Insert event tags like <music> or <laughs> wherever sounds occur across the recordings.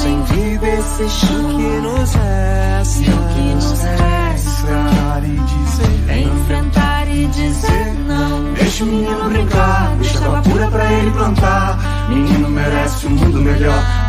sem vida esse chão. que nos resta? E o que nos resta? Enfrentar e dizer É enfrentar e dizer não. Deixa o menino brincar, deixa água pura pra ele plantar. Menino merece um mundo melhor,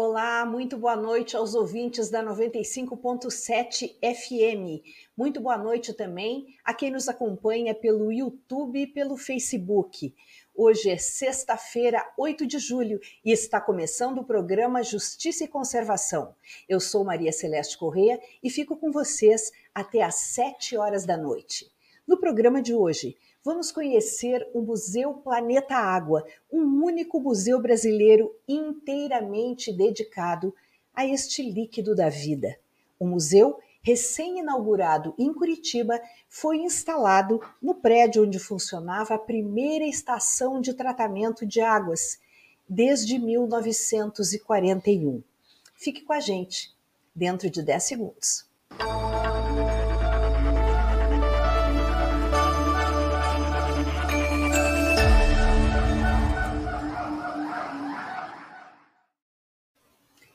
Olá, muito boa noite aos ouvintes da 95.7 FM. Muito boa noite também a quem nos acompanha pelo YouTube e pelo Facebook. Hoje é sexta-feira, 8 de julho, e está começando o programa Justiça e Conservação. Eu sou Maria Celeste Corrêa e fico com vocês até às 7 horas da noite. No programa de hoje, vamos conhecer o Museu Planeta Água, um único museu brasileiro inteiramente dedicado a este líquido da vida. O museu, recém-inaugurado em Curitiba, foi instalado no prédio onde funcionava a primeira estação de tratamento de águas, desde 1941. Fique com a gente, dentro de 10 segundos.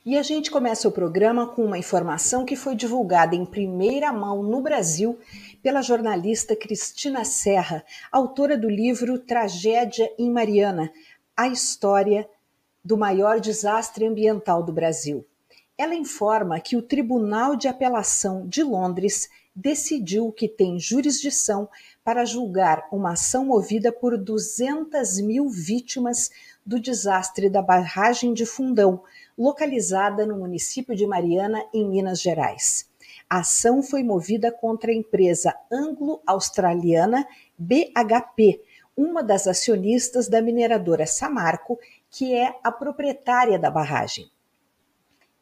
E a gente começa o programa com uma informação que foi divulgada em primeira mão no Brasil pela jornalista Cristina Serra, autora do livro Tragédia em Mariana, a história do maior desastre ambiental do Brasil. Ela informa que o Tribunal de Apelação de Londres decidiu que tem jurisdição para julgar uma ação movida por 200 mil vítimas do desastre da barragem de Fundão, localizada no município de Mariana, em Minas Gerais. A ação foi movida contra a empresa anglo-australiana BHP, uma das acionistas da mineradora Samarco, que é a proprietária da barragem.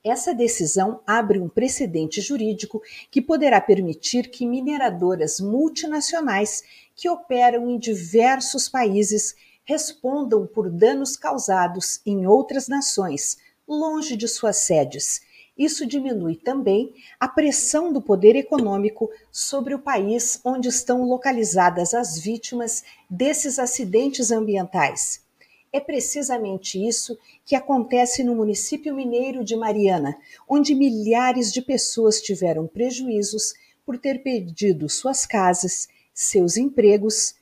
Essa decisão abre um precedente jurídico que poderá permitir que mineradoras multinacionais que operam em diversos países respondam por danos causados em outras nações, longe de suas sedes. Isso diminui também a pressão do poder econômico sobre o país onde estão localizadas as vítimas desses acidentes ambientais. É precisamente isso que acontece no município mineiro de Mariana, onde milhares de pessoas tiveram prejuízos por ter perdido suas casas, seus empregos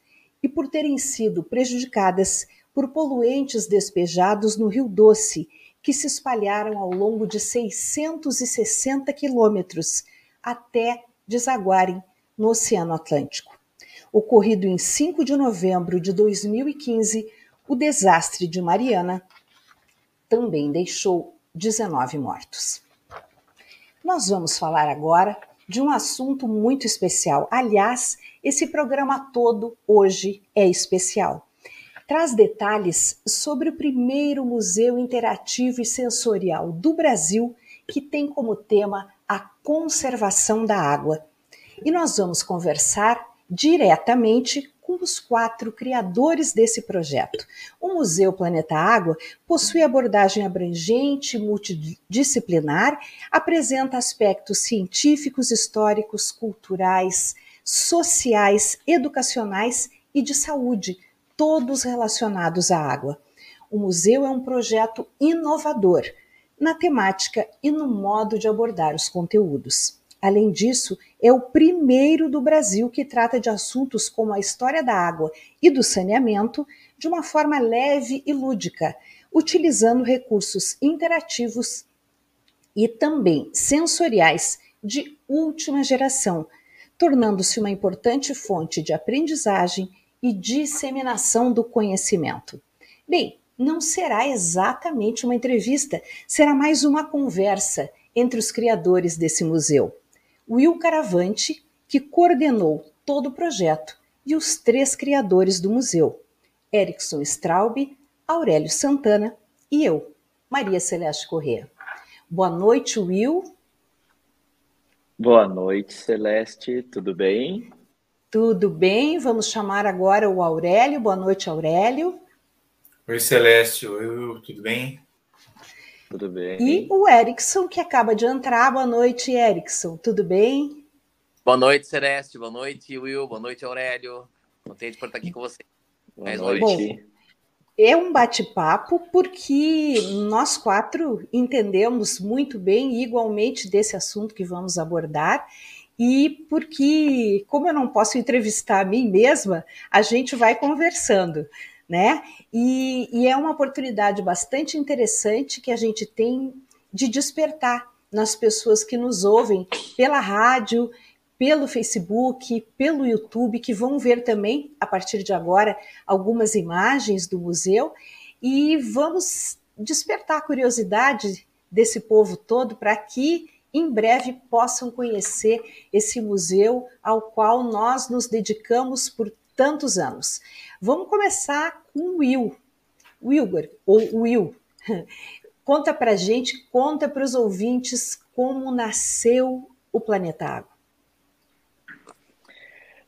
e por terem sido prejudicadas por poluentes despejados no Rio Doce, que se espalharam ao longo de 660 quilômetros até desaguarem no Oceano Atlântico. Ocorrido em 5 de novembro de 2015, o desastre de Mariana também deixou 19 mortos. Nós vamos falar agora de um assunto muito especial. Aliás, esse programa todo hoje é especial. Traz detalhes sobre o primeiro museu interativo e sensorial do Brasil que tem como tema a conservação da água. E nós vamos conversar diretamente com os quatro criadores desse projeto. O Museu Planeta Água possui abordagem abrangente e multidisciplinar, apresenta aspectos científicos, históricos, culturais, sociais, educacionais e de saúde, todos relacionados à água. O museu é um projeto inovador na temática e no modo de abordar os conteúdos. Além disso, é o primeiro do Brasil que trata de assuntos como a história da água e do saneamento de uma forma leve e lúdica, utilizando recursos interativos e também sensoriais de última geração, tornando-se uma importante fonte de aprendizagem e disseminação do conhecimento. Bem, não será exatamente uma entrevista, será mais uma conversa entre os criadores desse museu. Will Caravante, que coordenou todo o projeto, e os três criadores do museu, Erickson Straub, Aurélio Santana e eu, Maria Celeste Corrêa. Boa noite, Will. Boa noite, Celeste. Tudo bem? Tudo bem. Vamos chamar agora o Aurélio. Boa noite, Aurélio. Oi, Celeste. Oi, Will. Tudo bem? Tudo bem. E o Erickson, que acaba de entrar. Boa noite, Erickson. Tudo bem? Boa noite, Celeste. Boa noite, Will. Boa noite, Aurélio. Contente por estar aqui com você. Boa Mais noite. Bom, é um bate-papo porque nós quatro entendemos muito bem igualmente desse assunto que vamos abordar e porque, como eu não posso entrevistar a mim mesma, a gente vai conversando né? E, e é uma oportunidade bastante interessante que a gente tem de despertar nas pessoas que nos ouvem pela rádio, pelo Facebook, pelo YouTube, que vão ver também, a partir de agora, algumas imagens do museu e vamos despertar a curiosidade desse povo todo para que em breve possam conhecer esse museu ao qual nós nos dedicamos por tantos anos. Vamos começar com Will. Wilber, ou Will, <laughs> conta para gente, conta para os ouvintes como nasceu o Planeta Água.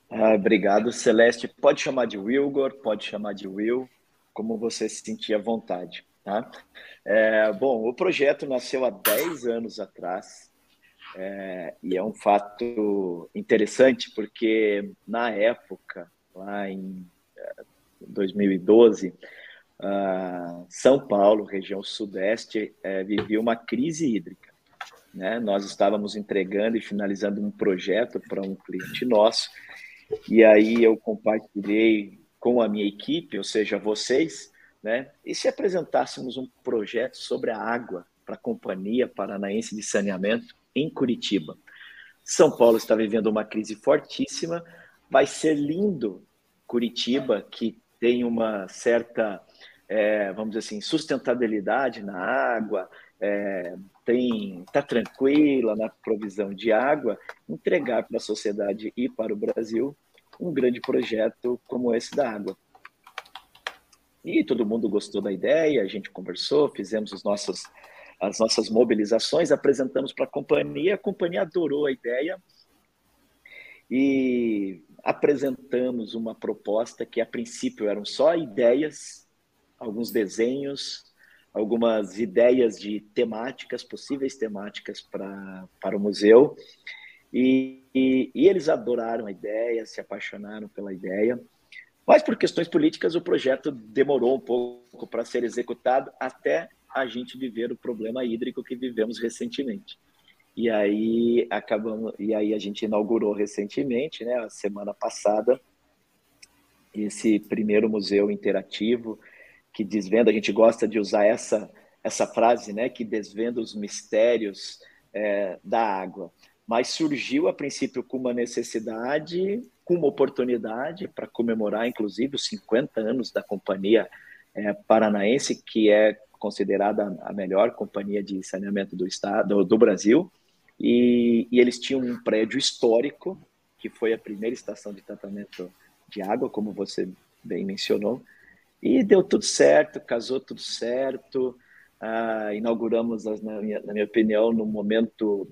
Ah, obrigado, Celeste. Pode chamar de Wilgor, pode chamar de Will, como você se sentir à vontade. Tá? É, bom, o projeto nasceu há 10 anos atrás é, e é um fato interessante porque, na época, lá em 2012, uh, ah, São Paulo, região sudeste, uh, vivia uma crise hídrica. Né? Nós estávamos entregando e finalizando um projeto para um cliente nosso, e aí eu compartilhei com a minha equipe, ou seja, vocês, né? E se apresentássemos um projeto sobre a água para a Companhia Paranaense de Saneamento em Curitiba. São Paulo está vivendo uma crise fortíssima. Vai ser lindo Curitiba, que tem uma certa, é, vamos dizer assim, sustentabilidade na água, é, tem está tranquila na provisão de água, entregar para a sociedade e para o Brasil um grande projeto como esse da água. E todo mundo gostou da ideia, a gente conversou, fizemos os nossos, as nossas mobilizações, apresentamos para a companhia, a companhia adorou a ideia e apresentamos uma proposta que a princípio eram só ideias, alguns desenhos, algumas ideias de temáticas, possíveis temáticas para, para o museu. E, e, e, eles adoraram a ideia, se apaixonaram pela ideia. Mas por questões políticas, o projeto demorou um pouco para ser executado até a gente viver o problema hídrico que vivemos recentemente. E aí acabamos, e aí a gente inaugurou recentemente, né, a semana passada, esse primeiro museu interativo que desvenda, a gente gosta de usar essa, essa frase, né, que desvenda os mistérios é, da água. Mas surgiu a princípio com uma necessidade, com uma oportunidade para comemorar, inclusive, os 50 anos da companhia é, paranaense, que é considerada a melhor companhia de saneamento do estado do Brasil. E, e eles tinham um prédio histórico, que foi a primeira estação de tratamento de água, como você bem mencionou, e deu tudo certo, casou tudo certo. Uh, inauguramos, na minha, na minha opinião, num momento,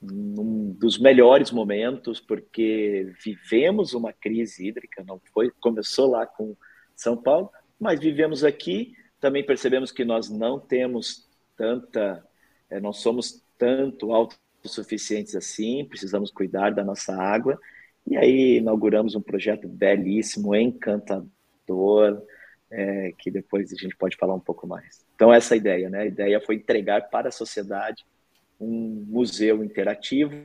num dos melhores momentos, porque vivemos uma crise hídrica, não foi, começou lá com São Paulo, mas vivemos aqui, também percebemos que nós não temos tanta, é, não somos tanto autossuficientes assim, precisamos cuidar da nossa água, e aí inauguramos um projeto belíssimo, encantador, é, que depois a gente pode falar um pouco mais. Então, essa é a ideia, né? A ideia foi entregar para a sociedade um museu interativo,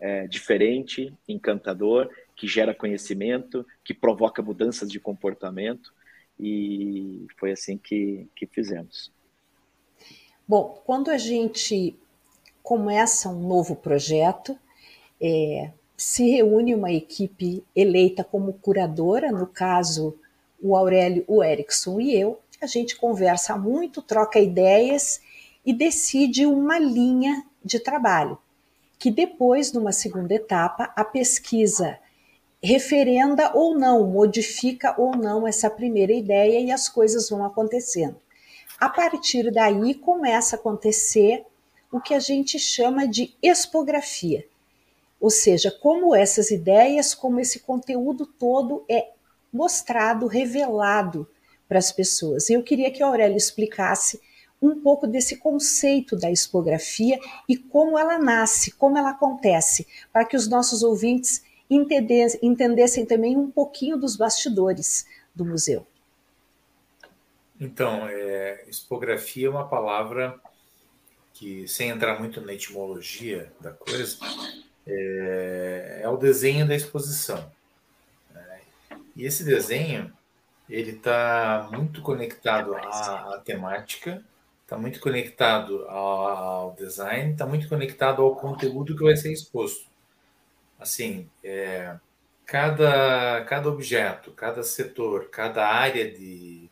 é, diferente, encantador, que gera conhecimento, que provoca mudanças de comportamento, e foi assim que, que fizemos. Bom, quando a gente começa um novo projeto, é, se reúne uma equipe eleita como curadora, no caso o Aurélio, o Erickson e eu, a gente conversa muito, troca ideias e decide uma linha de trabalho, que depois, numa segunda etapa, a pesquisa referenda ou não, modifica ou não essa primeira ideia e as coisas vão acontecendo. A partir daí começa a acontecer o que a gente chama de expografia, ou seja, como essas ideias, como esse conteúdo todo é mostrado, revelado para as pessoas. Eu queria que a Aurélia explicasse um pouco desse conceito da expografia e como ela nasce, como ela acontece, para que os nossos ouvintes entendessem também um pouquinho dos bastidores do museu. Então, é, expografia é uma palavra que, sem entrar muito na etimologia da coisa, é, é o desenho da exposição. E esse desenho ele está muito conectado à, à temática, está muito conectado ao, design, está muito conectado ao conteúdo que vai ser exposto. Assim, é, cada, cada objeto, cada setor, cada área de,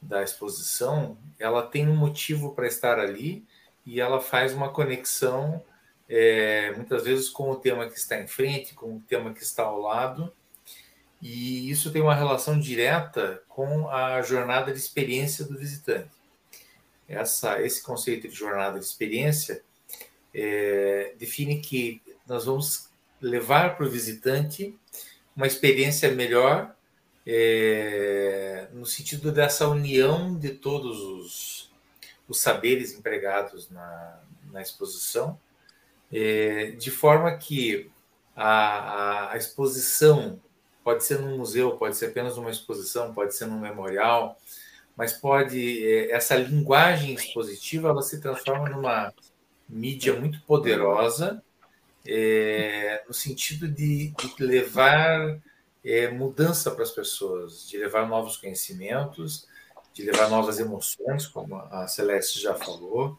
da exposição, ela tem um motivo para estar ali e ela faz uma conexão, é, muitas vezes, com o tema que está em frente, com o tema que está ao lado, e isso tem uma relação direta com a jornada de experiência do visitante. Essa, esse conceito de jornada de experiência é, define que nós vamos levar para o visitante uma experiência melhor é, no sentido dessa união de todos os, os saberes empregados na, na exposição, é, de forma que a, a exposição Pode ser num museu, pode ser apenas uma exposição, pode ser num memorial, mas pode é, essa linguagem expositiva ela se transforma numa mídia muito poderosa é, no sentido de, de levar é, mudança para as pessoas, de levar novos conhecimentos, de levar novas emoções, como a Celeste já falou,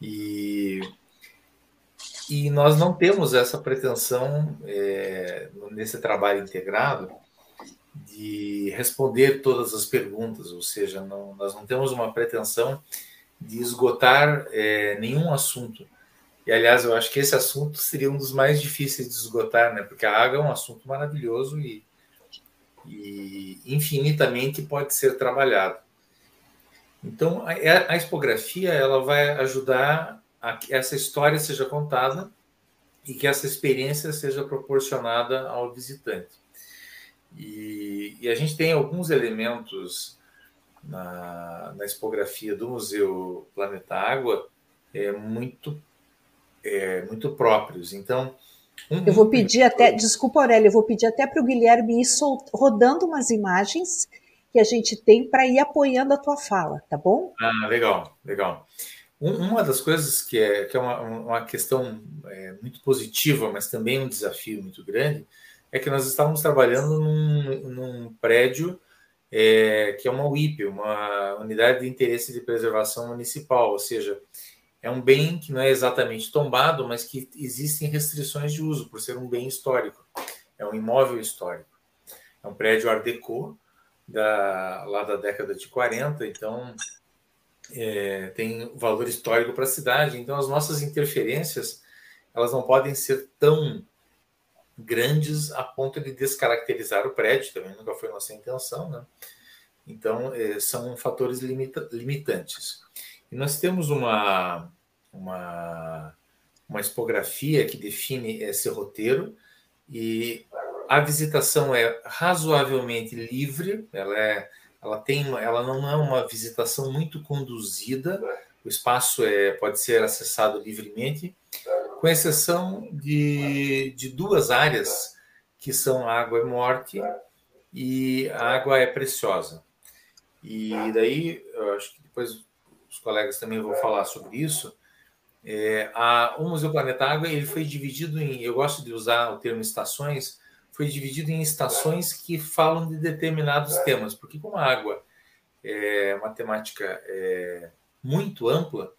e, e nós não temos essa pretensão é, nesse trabalho integrado de responder todas as perguntas, ou seja, não, nós não temos uma pretensão de esgotar é, nenhum assunto. E, aliás, eu acho que esse assunto seria um dos mais difíceis de esgotar, né? porque a água é um assunto maravilhoso e, e infinitamente pode ser trabalhado. Então, a, a expografia ela vai ajudar a que essa história seja contada e que essa experiência seja proporcionada ao visitante. E, e a gente tem alguns elementos na, na expografia do Museu Planeta Água é, muito, é, muito próprios. Então, um, eu vou pedir até, desculpa Aurélia, eu vou pedir até para o Guilherme ir sol, rodando umas imagens que a gente tem para ir apoiando a tua fala, tá bom? Ah, legal, legal. uma das coisas que é, que é uma, uma questão é, muito positiva, mas também um desafio muito grande, é que nós estávamos trabalhando num, num prédio é, que é uma UIP, uma Unidade de Interesse de Preservação Municipal, ou seja, é um bem que não é exatamente tombado, mas que existem restrições de uso, por ser um bem histórico. É um imóvel histórico. É um prédio Art Deco, da, lá da década de 40, então é, tem valor histórico para a cidade. Então, as nossas interferências elas não podem ser tão grandes a ponto de descaracterizar o prédio, também nunca foi nossa intenção, né? Então, é, são fatores limita limitantes. E nós temos uma, uma, uma expografia que define esse roteiro, e a visitação é razoavelmente livre, ela, é, ela, tem, ela não é uma visitação muito conduzida, o espaço é, pode ser acessado livremente, com exceção de, de duas áreas, que são água e morte e a água é preciosa. E daí, eu acho que depois os colegas também vão falar sobre isso. É, a, o Museu Planeta Água ele foi dividido em, eu gosto de usar o termo estações, foi dividido em estações que falam de determinados temas, porque como a água é uma temática é, muito ampla,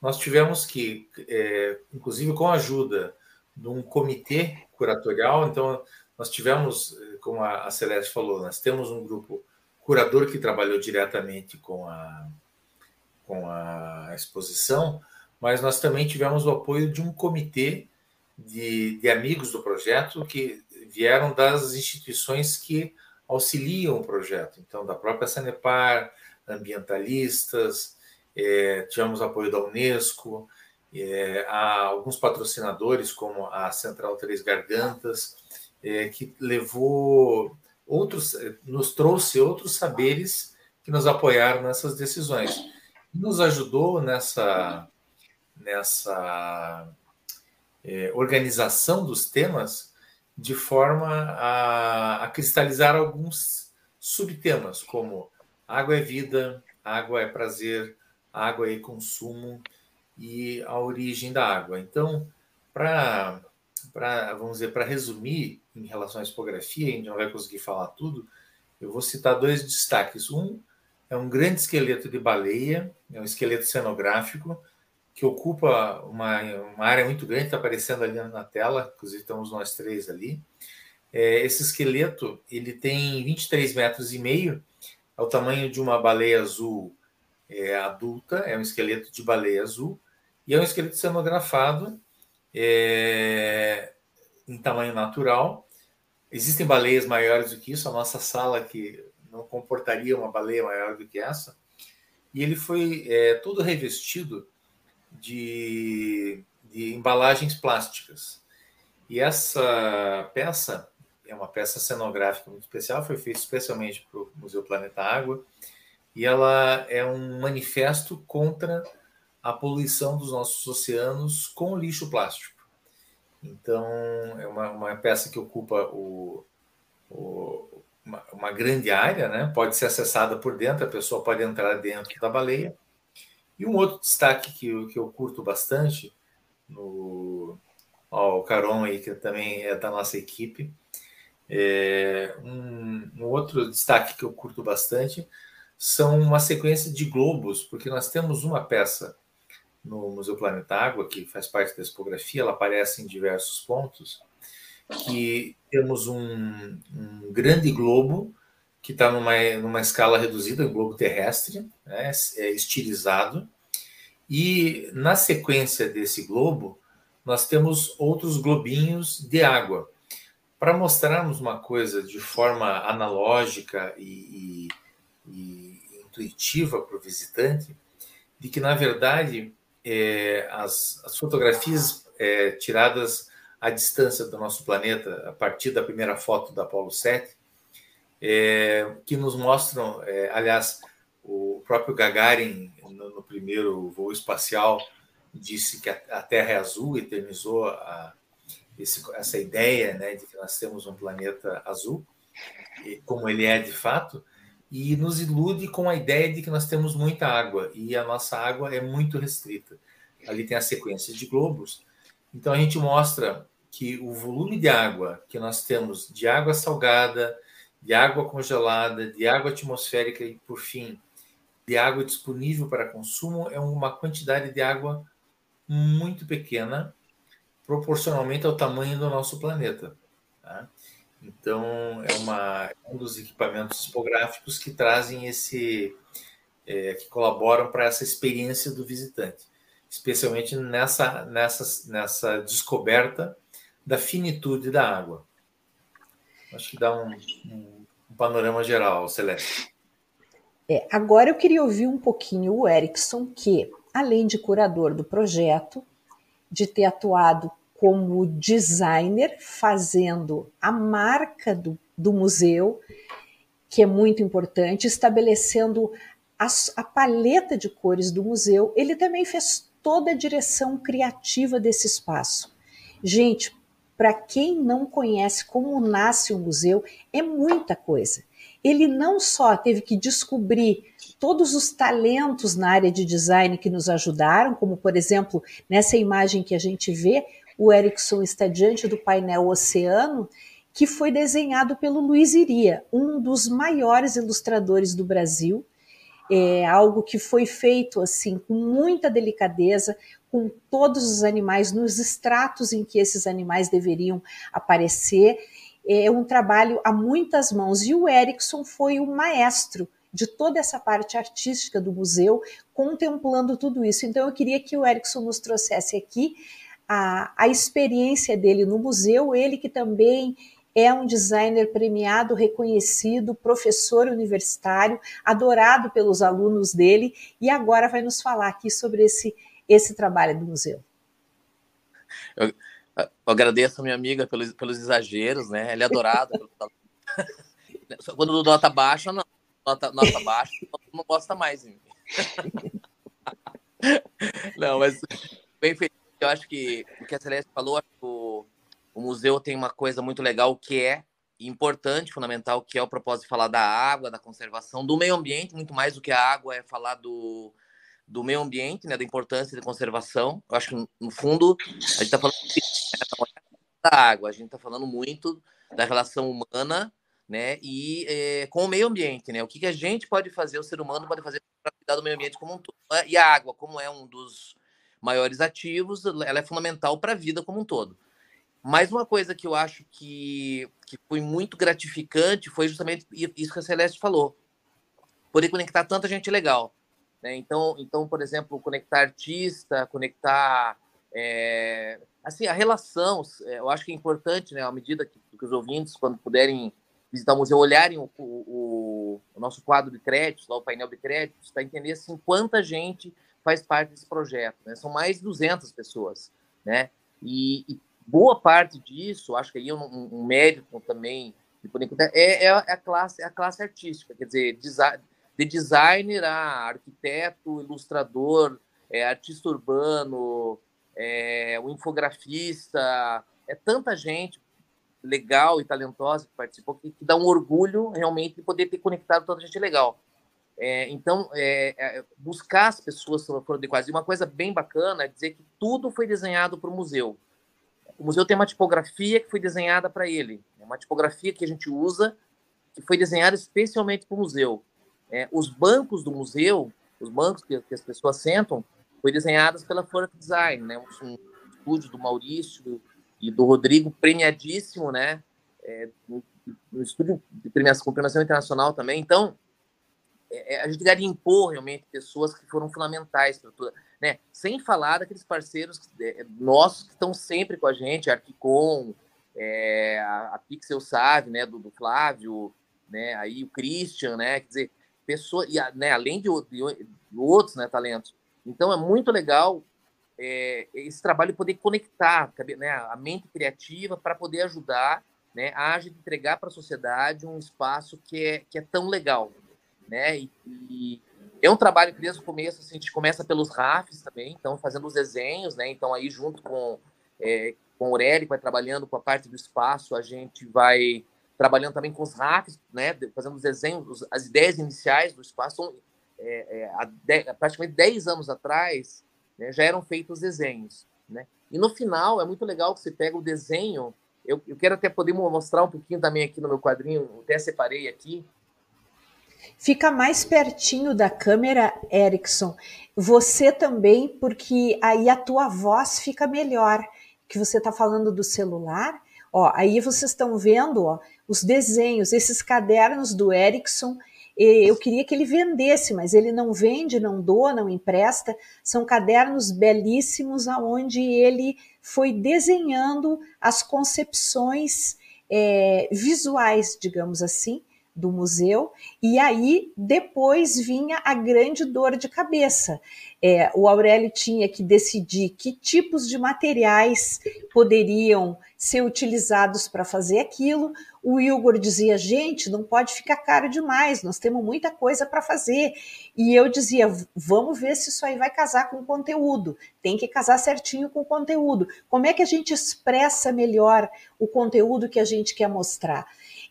nós tivemos que, é, inclusive com a ajuda de um comitê curatorial, então nós tivemos, como a Celeste falou, nós temos um grupo curador que trabalhou diretamente com a, com a exposição, mas nós também tivemos o apoio de um comitê de, de amigos do projeto que vieram das instituições que auxiliam o projeto, então da própria Sanepar, ambientalistas, é, tivemos apoio da Unesco, é, alguns patrocinadores, como a Central Três Gargantas, é, que levou outros, nos trouxe outros saberes que nos apoiaram nessas decisões. Nos ajudou nessa, nessa é, organização dos temas de forma a, a cristalizar alguns subtemas, como água é vida, água é prazer, água e consumo e a origem da água. Então, para vamos dizer, para resumir em relação à expografia, a gente não vai conseguir falar tudo, eu vou citar dois destaques. Um é um grande esqueleto de baleia, é um esqueleto cenográfico, que ocupa uma, uma área muito grande, está aparecendo ali na tela, inclusive estamos nós três ali. É, esse esqueleto ele tem 23 metros e meio, é o tamanho de uma baleia azul é, adulta, é um esqueleto de baleia azul, e é um esqueleto cenografado é, em tamanho natural. Existem baleias maiores do que isso, a nossa sala que não comportaria uma baleia maior do que essa. E ele foi é, todo revestido de, de embalagens plásticas. E essa peça é uma peça cenográfica muito especial, foi feita especialmente para o Museu Planeta Água e ela é um manifesto contra a poluição dos nossos oceanos com lixo plástico. Então, é uma, uma peça que ocupa o, o, uma, uma, grande área, né? pode ser acessada por dentro, a pessoa pode entrar dentro da baleia. E um outro destaque que eu, que eu curto bastante, no, ó, o Caron aí, que também é da nossa equipe, é um, um outro destaque que eu curto bastante são uma sequência de globos, porque nós temos uma peça no Museu Planeta Água, que faz parte da expografia, ela aparece em diversos pontos, que temos um, um grande globo que está numa, numa escala reduzida, um globo terrestre, né, é estilizado, e na sequência desse globo, nós temos outros globinhos de água. Para mostrarmos uma coisa de forma analógica e, e, e intuitiva para o visitante, de que, na verdade, é, as, as, fotografias é, tiradas à distância do nosso planeta, a partir da primeira foto da Apollo 7, é, que nos mostram, é, aliás, o próprio Gagarin, no, no, primeiro voo espacial, disse que a, a Terra é azul, eternizou a, esse, essa ideia né, de que nós temos um planeta azul, como ele é de fato, e nos ilude com a ideia de que nós temos muita água e a nossa água é muito restrita. Ali tem a sequência de globos. Então a gente mostra que o volume de água que nós temos de água salgada, de água congelada, de água atmosférica e, por fim, de água disponível para consumo é uma quantidade de água muito pequena, proporcionalmente ao tamanho do nosso planeta. Tá? Então, é, uma, é um dos equipamentos tipográficos que trazem esse, é, que colaboram para essa experiência do visitante, especialmente nessa, nessa, nessa descoberta da finitude da água. Acho que dá um, um, um panorama geral, Celeste. É, agora eu queria ouvir um pouquinho o Erickson, que, além de curador do projeto, de ter atuado como designer, fazendo a marca do, do museu, que é muito importante, estabelecendo a, a paleta de cores do museu, ele também fez toda a direção criativa desse espaço. Gente, para quem não conhece como nasce um museu, é muita coisa ele não só teve que descobrir todos os talentos na área de design que nos ajudaram, como por exemplo, nessa imagem que a gente vê, o Erickson está diante do painel Oceano, que foi desenhado pelo Luiz Iria, um dos maiores ilustradores do Brasil. É algo que foi feito assim com muita delicadeza, com todos os animais nos estratos em que esses animais deveriam aparecer é um trabalho a muitas mãos. E o Erickson foi o maestro de toda essa parte artística do museu, contemplando tudo isso. Então, eu queria que o Erickson nos trouxesse aqui a, a experiência dele no museu, ele que também é um designer premiado, reconhecido, professor universitário, adorado pelos alunos dele, e agora vai nos falar aqui sobre esse, esse trabalho do museu. Eu, eu agradeço a minha amiga pelos, pelos exageros, né? Ela é adorada. <laughs> Quando o nota baixa, não. Nota, nota baixa, não gosta mais. <laughs> não, mas bem feito. Eu acho que o que a Celeste falou, o, o museu tem uma coisa muito legal que é importante, fundamental, que é o propósito de falar da água, da conservação, do meio ambiente, muito mais do que a água, é falar do, do meio ambiente, né, da importância da conservação. Eu acho que, no fundo, a gente está falando da água, a gente está falando muito da relação humana né, e é, com o meio ambiente. Né? O que, que a gente pode fazer, o ser humano pode fazer para cuidar do meio ambiente como um todo. E a água, como é um dos maiores ativos, ela é fundamental para a vida como um todo. Mas uma coisa que eu acho que, que foi muito gratificante foi justamente isso que a Celeste falou. Poder conectar tanta gente legal. Né? Então, então, por exemplo, conectar artista, conectar é, assim a relação. É, eu acho que é importante, né, à medida que, que os ouvintes, quando puderem visitar o museu, olharem o, o, o nosso quadro de créditos, lá o painel de créditos, para entender assim quanta gente faz parte desse projeto. Né? São mais de 200 pessoas, né? E, e boa parte disso, acho que aí um, um mérito também de poder é, é, a classe, é a classe artística, quer dizer, design, de designer a arquiteto, ilustrador, é, artista urbano, é, o infografista, é tanta gente legal e talentosa que participou que, que dá um orgulho realmente de poder ter conectado tanta gente legal. É, então, é, é, buscar as pessoas foram adequadas. E uma coisa bem bacana é dizer que tudo foi desenhado para o museu. O museu tem uma tipografia que foi desenhada para ele. É uma tipografia que a gente usa, que foi desenhada especialmente para o museu. É, os bancos do museu, os bancos que, que, as pessoas sentam, foi desenhados pela Fork Design, né? Um, um estúdio do Maurício e do Rodrigo, premiadíssimo, né? É, no, no estúdio de premiação, premiação internacional também. Então, é, é a gente garimpou realmente pessoas que foram fundamentais para tudo, né? Sem falar daqueles parceiros é, nossos que estão sempre com a gente, a Arquicom, é, a, a, Pixel Save, né, do, do, Flávio, né, aí o Christian, né, quer dizer, pessoa, e, né, além de, de, outros né, talentos. Então é muito legal é, esse trabalho poder conectar né, a mente criativa para poder ajudar né, a gente entregar para a sociedade um espaço que é, que é tão legal. Né? E, e é um trabalho que desde o começo assim, a gente começa pelos RAFs também, então fazendo os desenhos, né? então aí junto com, é, com o Aurélio, vai trabalhando com a parte do espaço, a gente vai trabalhando também com os RAFs, né? fazendo os desenhos, as ideias iniciais do espaço. É, é, de, praticamente 10 anos atrás, né, já eram feitos desenhos. Né? E no final, é muito legal que você pega o desenho. Eu, eu quero até poder mostrar um pouquinho também aqui no meu quadrinho, até separei aqui. Fica mais pertinho da câmera, Erickson. Você também, porque aí a tua voz fica melhor. Que você está falando do celular. Ó, aí vocês estão vendo ó, os desenhos, esses cadernos do Erickson eu queria que ele vendesse, mas ele não vende, não doa, não empresta. São cadernos belíssimos aonde ele foi desenhando as concepções é, visuais, digamos assim, do museu, e aí depois vinha a grande dor de cabeça. É, o Aurélio tinha que decidir que tipos de materiais poderiam ser utilizados para fazer aquilo. O Igor dizia: gente, não pode ficar caro demais, nós temos muita coisa para fazer. E eu dizia: vamos ver se isso aí vai casar com o conteúdo, tem que casar certinho com o conteúdo. Como é que a gente expressa melhor o conteúdo que a gente quer mostrar?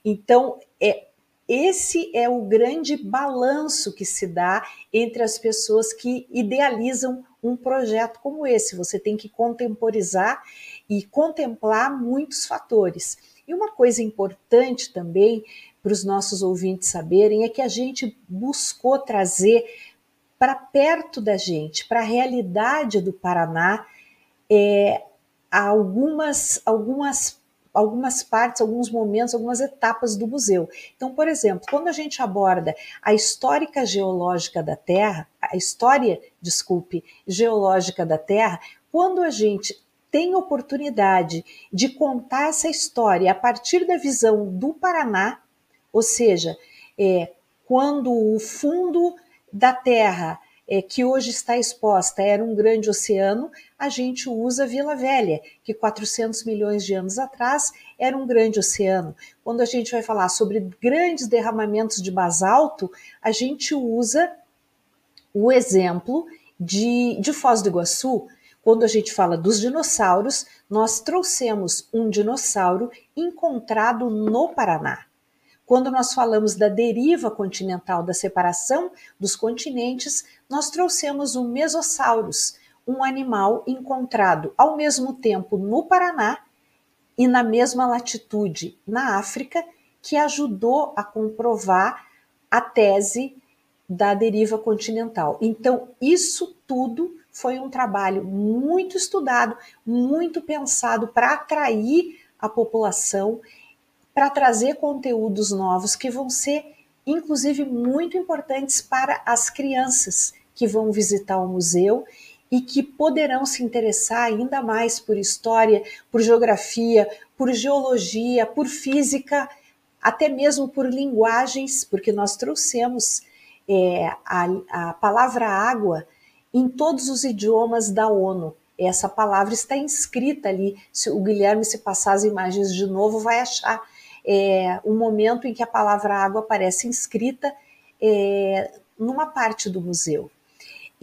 Então, é, esse é o grande balanço que se dá entre as pessoas que idealizam um projeto como esse. Você tem que contemporizar e contemplar muitos fatores. E uma coisa importante também para os nossos ouvintes saberem é que a gente buscou trazer para perto da gente, para a realidade do Paraná, é, algumas, algumas, algumas partes, alguns momentos, algumas etapas do museu. Então, por exemplo, quando a gente aborda a histórica geológica da Terra, a história, desculpe, geológica da Terra, quando a gente tem oportunidade de contar essa história a partir da visão do Paraná, ou seja, é, quando o fundo da Terra é, que hoje está exposta era um grande oceano, a gente usa Vila Velha, que 400 milhões de anos atrás era um grande oceano. Quando a gente vai falar sobre grandes derramamentos de basalto, a gente usa o exemplo de, de Foz do Iguaçu, quando a gente fala dos dinossauros, nós trouxemos um dinossauro encontrado no Paraná. Quando nós falamos da deriva continental, da separação dos continentes, nós trouxemos o Mesosaurus, um animal encontrado ao mesmo tempo no Paraná e na mesma latitude na África, que ajudou a comprovar a tese da deriva continental. Então, isso tudo foi um trabalho muito estudado, muito pensado para atrair a população, para trazer conteúdos novos que vão ser, inclusive, muito importantes para as crianças que vão visitar o museu e que poderão se interessar ainda mais por história, por geografia, por geologia, por física, até mesmo por linguagens, porque nós trouxemos é, a, a palavra água em todos os idiomas da ONU. Essa palavra está inscrita ali. Se o Guilherme se passar as imagens de novo, vai achar é, o momento em que a palavra água aparece inscrita é, numa parte do museu.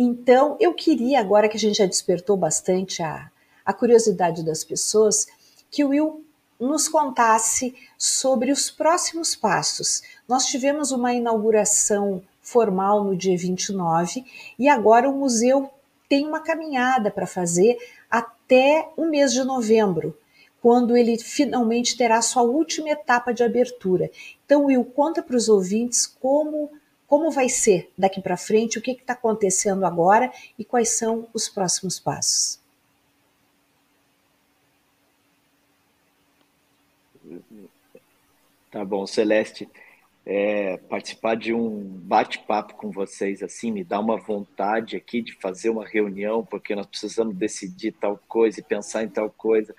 Então, eu queria, agora que a gente já despertou bastante a, a curiosidade das pessoas, que o Will nos contasse sobre os próximos passos. Nós tivemos uma inauguração formal no dia 29 e agora o museu tem uma caminhada para fazer até o mês de novembro, quando ele finalmente terá sua última etapa de abertura. Então, Will, conta para os ouvintes como, como vai ser daqui para frente, o que está acontecendo agora e quais são os próximos passos. Tá bom, Celeste. É, participar de um bate-papo com vocês assim me dá uma vontade aqui de fazer uma reunião, porque nós precisamos decidir tal coisa e pensar em tal coisa.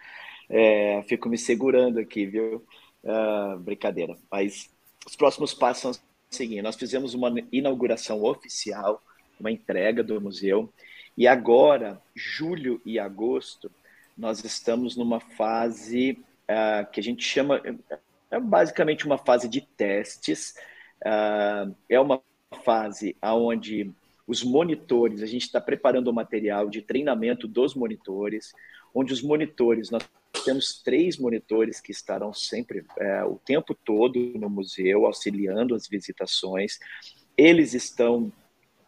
É, fico me segurando aqui, viu? Uh, brincadeira. Mas os próximos passos são seguinte: nós fizemos uma inauguração oficial, uma entrega do museu, e agora, julho e agosto, nós estamos numa fase uh, que a gente chama é basicamente uma fase de testes, uh, é uma fase onde os monitores, a gente está preparando o material de treinamento dos monitores, onde os monitores, nós temos três monitores que estarão sempre, é, o tempo todo no museu, auxiliando as visitações. Eles estão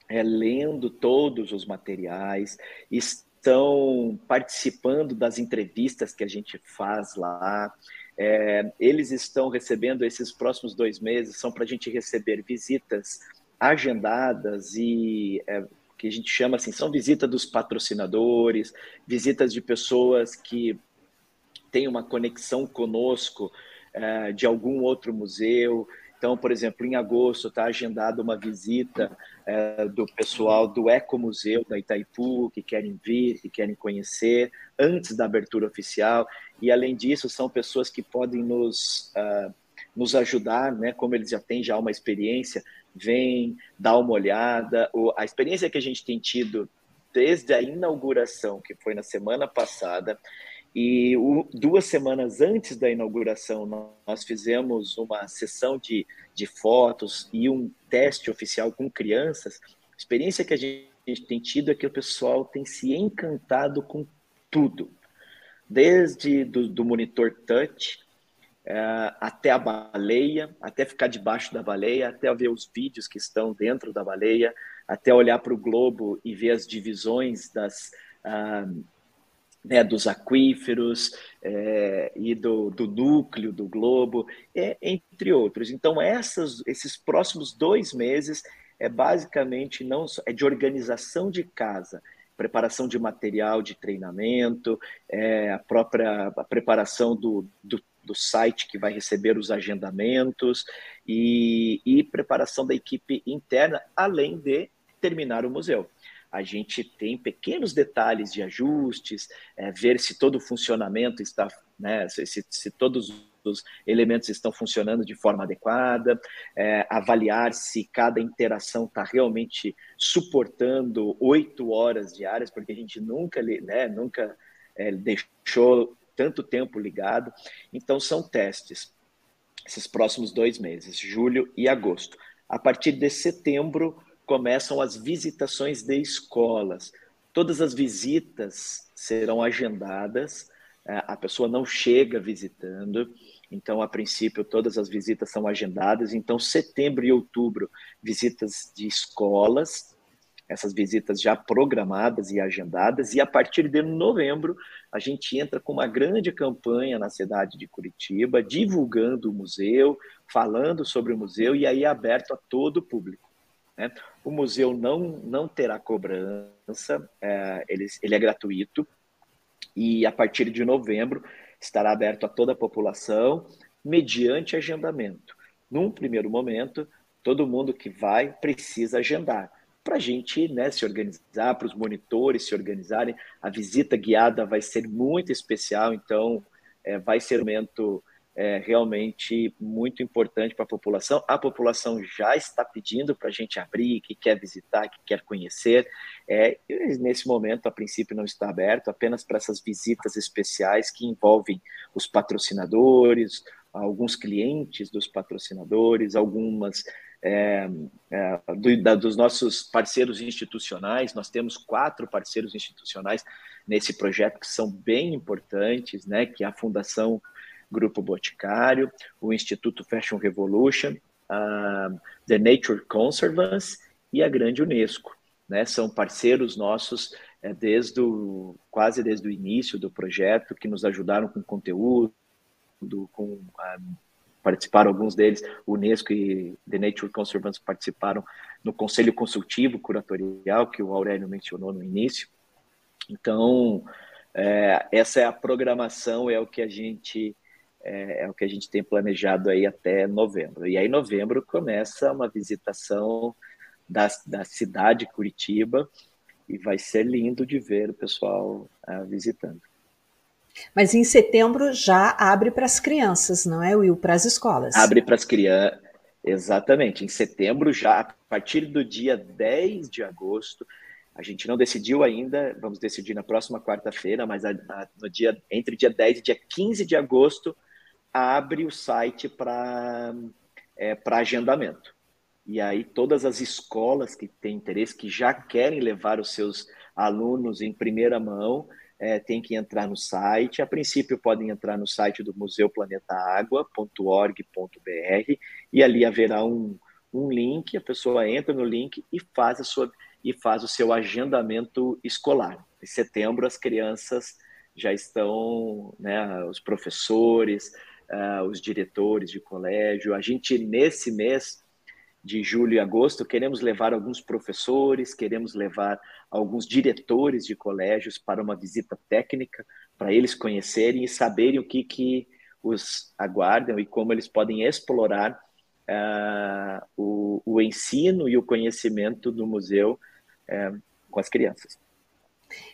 é, lendo todos os materiais, estão participando das entrevistas que a gente faz lá, é, eles estão recebendo esses próximos dois meses, são para a gente receber visitas agendadas e é, que a gente chama assim, são visitas dos patrocinadores, visitas de pessoas que têm uma conexão conosco é, de algum outro museu, então, por exemplo, em agosto está agendada uma visita é, do pessoal do Ecomuseu da Itaipu, que querem vir, que querem conhecer, antes da abertura oficial. E, além disso, são pessoas que podem nos, uh, nos ajudar, né? como eles já têm já uma experiência, vem, dá uma olhada. O, a experiência que a gente tem tido desde a inauguração, que foi na semana passada, e o, duas semanas antes da inauguração, nós fizemos uma sessão de, de fotos e um teste oficial com crianças. A experiência que a gente tem tido é que o pessoal tem se encantado com tudo, desde do, do monitor touch é, até a baleia, até ficar debaixo da baleia, até ver os vídeos que estão dentro da baleia, até olhar para o globo e ver as divisões das, ah, né, dos aquíferos é, e do, do, núcleo do globo, é, entre outros. Então, essas, esses próximos dois meses é basicamente não só, é de organização de casa, preparação de material de treinamento, é, a própria a preparação do, do, do, site que vai receber os agendamentos e, e preparação da equipe interna, além de terminar o museu a gente tem pequenos detalhes de ajustes, é, ver se todo o funcionamento está, né, se, se, todos os elementos estão funcionando de forma adequada, é, avaliar se cada interação está realmente suportando oito horas diárias, porque a gente nunca, né, nunca é, deixou tanto tempo ligado. Então, são testes, esses próximos dois meses, julho e agosto. A partir de setembro, começam as visitações de escolas. Todas as visitas serão agendadas, é, a pessoa não chega visitando, então, a princípio, todas as visitas são agendadas. Então, setembro e outubro, visitas de escolas, essas visitas já programadas e agendadas, e a partir de novembro, a gente entra com uma grande campanha na cidade de Curitiba, divulgando o museu, falando sobre o museu, e aí é aberto a todo o público. Né? O museu não, não terá cobrança, é, ele, ele é gratuito, e a partir de novembro estará aberto a toda a população, mediante agendamento. Num primeiro momento, todo mundo que vai precisa agendar para a gente né, se organizar, para os monitores se organizarem. A visita guiada vai ser muito especial, então é, vai ser um momento é realmente muito importante para a população. A população já está pedindo para a gente abrir, que quer visitar, que quer conhecer. É, nesse momento, a princípio, não está aberto, apenas para essas visitas especiais que envolvem os patrocinadores, alguns clientes dos patrocinadores, algumas é, é, do, da, dos nossos parceiros institucionais. Nós temos quatro parceiros institucionais nesse projeto que são bem importantes, né? Que é a Fundação Grupo Boticário, o Instituto Fashion Revolution, a The Nature Conservancy e a Grande Unesco. Né? São parceiros nossos é, desde o, quase desde o início do projeto, que nos ajudaram com conteúdo, com participaram, alguns deles, Unesco e The Nature Conservancy participaram no Conselho Consultivo Curatorial, que o Aurélio mencionou no início. Então, é, essa é a programação, é o que a gente é, é, o que a gente tem planejado aí até novembro. E aí, novembro, começa uma visitação da, da cidade Curitiba e vai ser lindo de ver o pessoal uh, visitando. Mas em setembro já abre para as crianças, não é, Will? Para as escolas. Abre para as crianças, exatamente. Em setembro, já a partir do dia 10 de agosto, a gente não decidiu ainda, vamos decidir na próxima quarta-feira, mas a, a, no dia, entre dia 10 e dia 15 de agosto, abre o site para é, agendamento. E aí todas as escolas que têm interesse, que já querem levar os seus alunos em primeira mão, é, tem que entrar no site. A princípio, podem entrar no site do Museu Planeta Água.org.br e ali haverá um, um link. A pessoa entra no link e faz, a sua, e faz o seu agendamento escolar. Em setembro, as crianças já estão, né, os professores, uh, os diretores de colégio. A gente, nesse mês, de julho e agosto, queremos levar alguns professores, queremos levar alguns diretores de colégios para uma visita técnica, para eles conhecerem e saberem o que, que os aguardam e como eles podem explorar uh, o, o, ensino e o conhecimento do museu uh, com as crianças.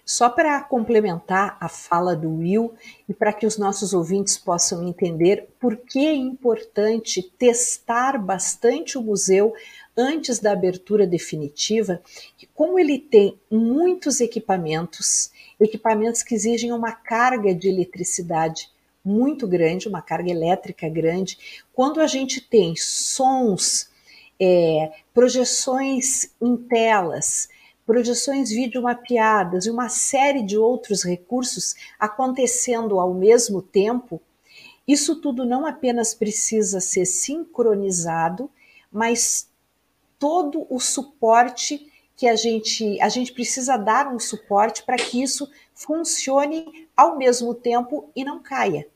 Só para complementar a fala do Will e para que os nossos ouvintes possam entender por que é importante testar bastante o museu antes da abertura definitiva, como ele tem muitos equipamentos, equipamentos que exigem uma carga de eletricidade muito grande, uma carga elétrica grande, quando a gente tem sons, é, projeções em telas, projeções vídeo mapeadas e uma série de outros recursos acontecendo ao mesmo tempo, isso tudo não apenas precisa ser sincronizado, mas todo o suporte que a gente a gente precisa dar um suporte para que isso funcione ao mesmo tempo e não caia.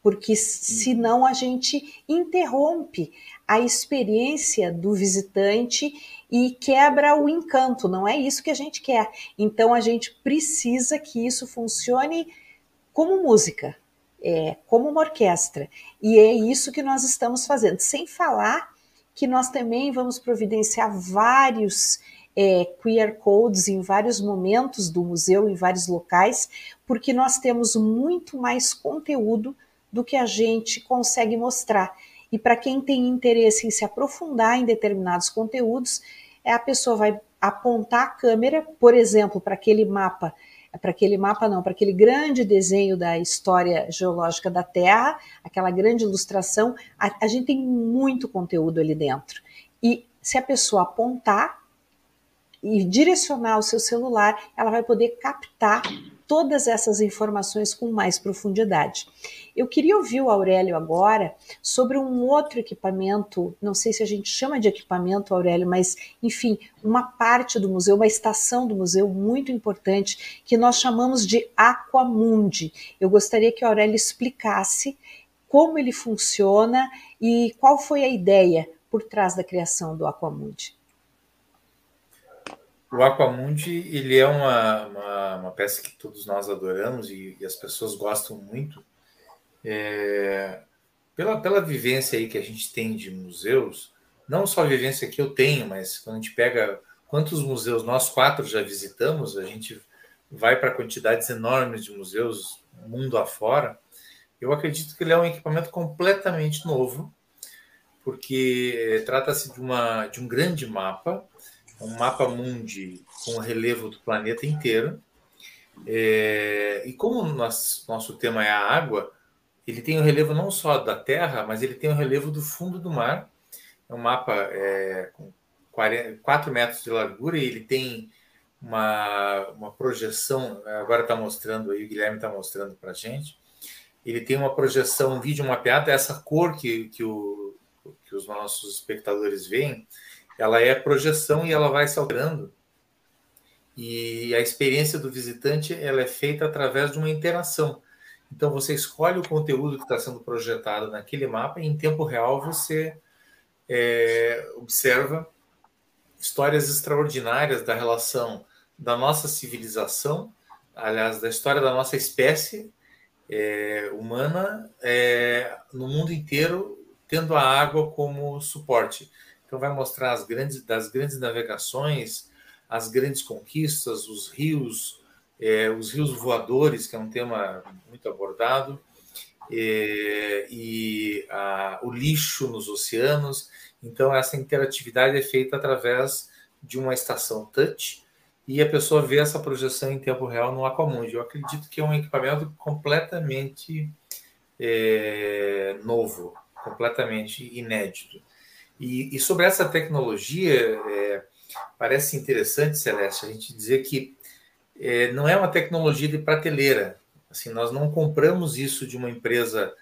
Porque senão a gente interrompe a experiência do visitante e quebra o encanto. Não é isso que a gente quer. Então a gente precisa que isso funcione como música, é, como uma orquestra. E é isso que nós estamos fazendo. Sem falar que nós também vamos providenciar vários é, QR codes em vários momentos do museu, em vários locais, porque nós temos muito mais conteúdo do que a gente consegue mostrar. E para quem tem interesse em se aprofundar em determinados conteúdos, é a pessoa vai apontar a câmera, por exemplo, para aquele mapa, para aquele mapa não, para aquele grande desenho da história geológica da Terra, aquela grande ilustração, a, a gente tem muito conteúdo ali dentro. E se a pessoa apontar e direcionar o seu celular, ela vai poder captar todas essas informações com mais profundidade. Eu queria ouvir o Aurélio agora sobre um outro equipamento, não sei se a gente chama de equipamento, Aurélio, mas enfim, uma parte do museu, uma estação do museu muito importante que nós chamamos de Aquamundi. Eu gostaria que o Aurélio explicasse como ele funciona e qual foi a ideia por trás da criação do Aquamundi. O Aquamundi ele é uma, uma, uma, peça que todos nós adoramos e, e as pessoas gostam muito. É, pela, pela vivência aí que a gente tem de museus, não só a vivência que eu tenho, mas quando a gente pega quantos museus nós quatro já visitamos, a gente vai para quantidades enormes de museus mundo afora. Eu acredito que ele é um equipamento completamente novo, porque trata-se de, uma, de um grande mapa um mapa mundi com o relevo do planeta inteiro. É, e como nosso, nosso tema é a água, ele tem o relevo não só da Terra, mas ele tem o relevo do fundo do mar. É um mapa é, com 40, 4 metros de largura e ele tem uma, uma projeção. Agora está mostrando aí, o Guilherme está mostrando para a gente. Ele tem uma projeção, um vídeo mapeado, essa cor que, que, o, que os nossos espectadores veem ela é projeção e ela vai se alterando. E a experiência do visitante ela é feita através de uma interação. Então você escolhe o conteúdo que está sendo projetado naquele mapa e em tempo real você é, observa histórias extraordinárias da relação da nossa civilização, aliás, da história da nossa espécie é, humana é, no mundo inteiro, tendo a água como suporte. Então, vai mostrar as grandes, das grandes navegações, as grandes conquistas, os rios, é, os rios voadores, que é um tema muito abordado, é, e a, o lixo nos oceanos. Então, essa interatividade é feita através de uma estação touch e a pessoa vê essa projeção em tempo real no Aquamundi. Eu acredito que é um equipamento completamente é, novo, completamente inédito. E, e, sobre essa tecnologia, é, parece interessante, Celeste, a gente dizer que é, não é uma tecnologia de prateleira. Assim, nós não compramos isso de uma empresa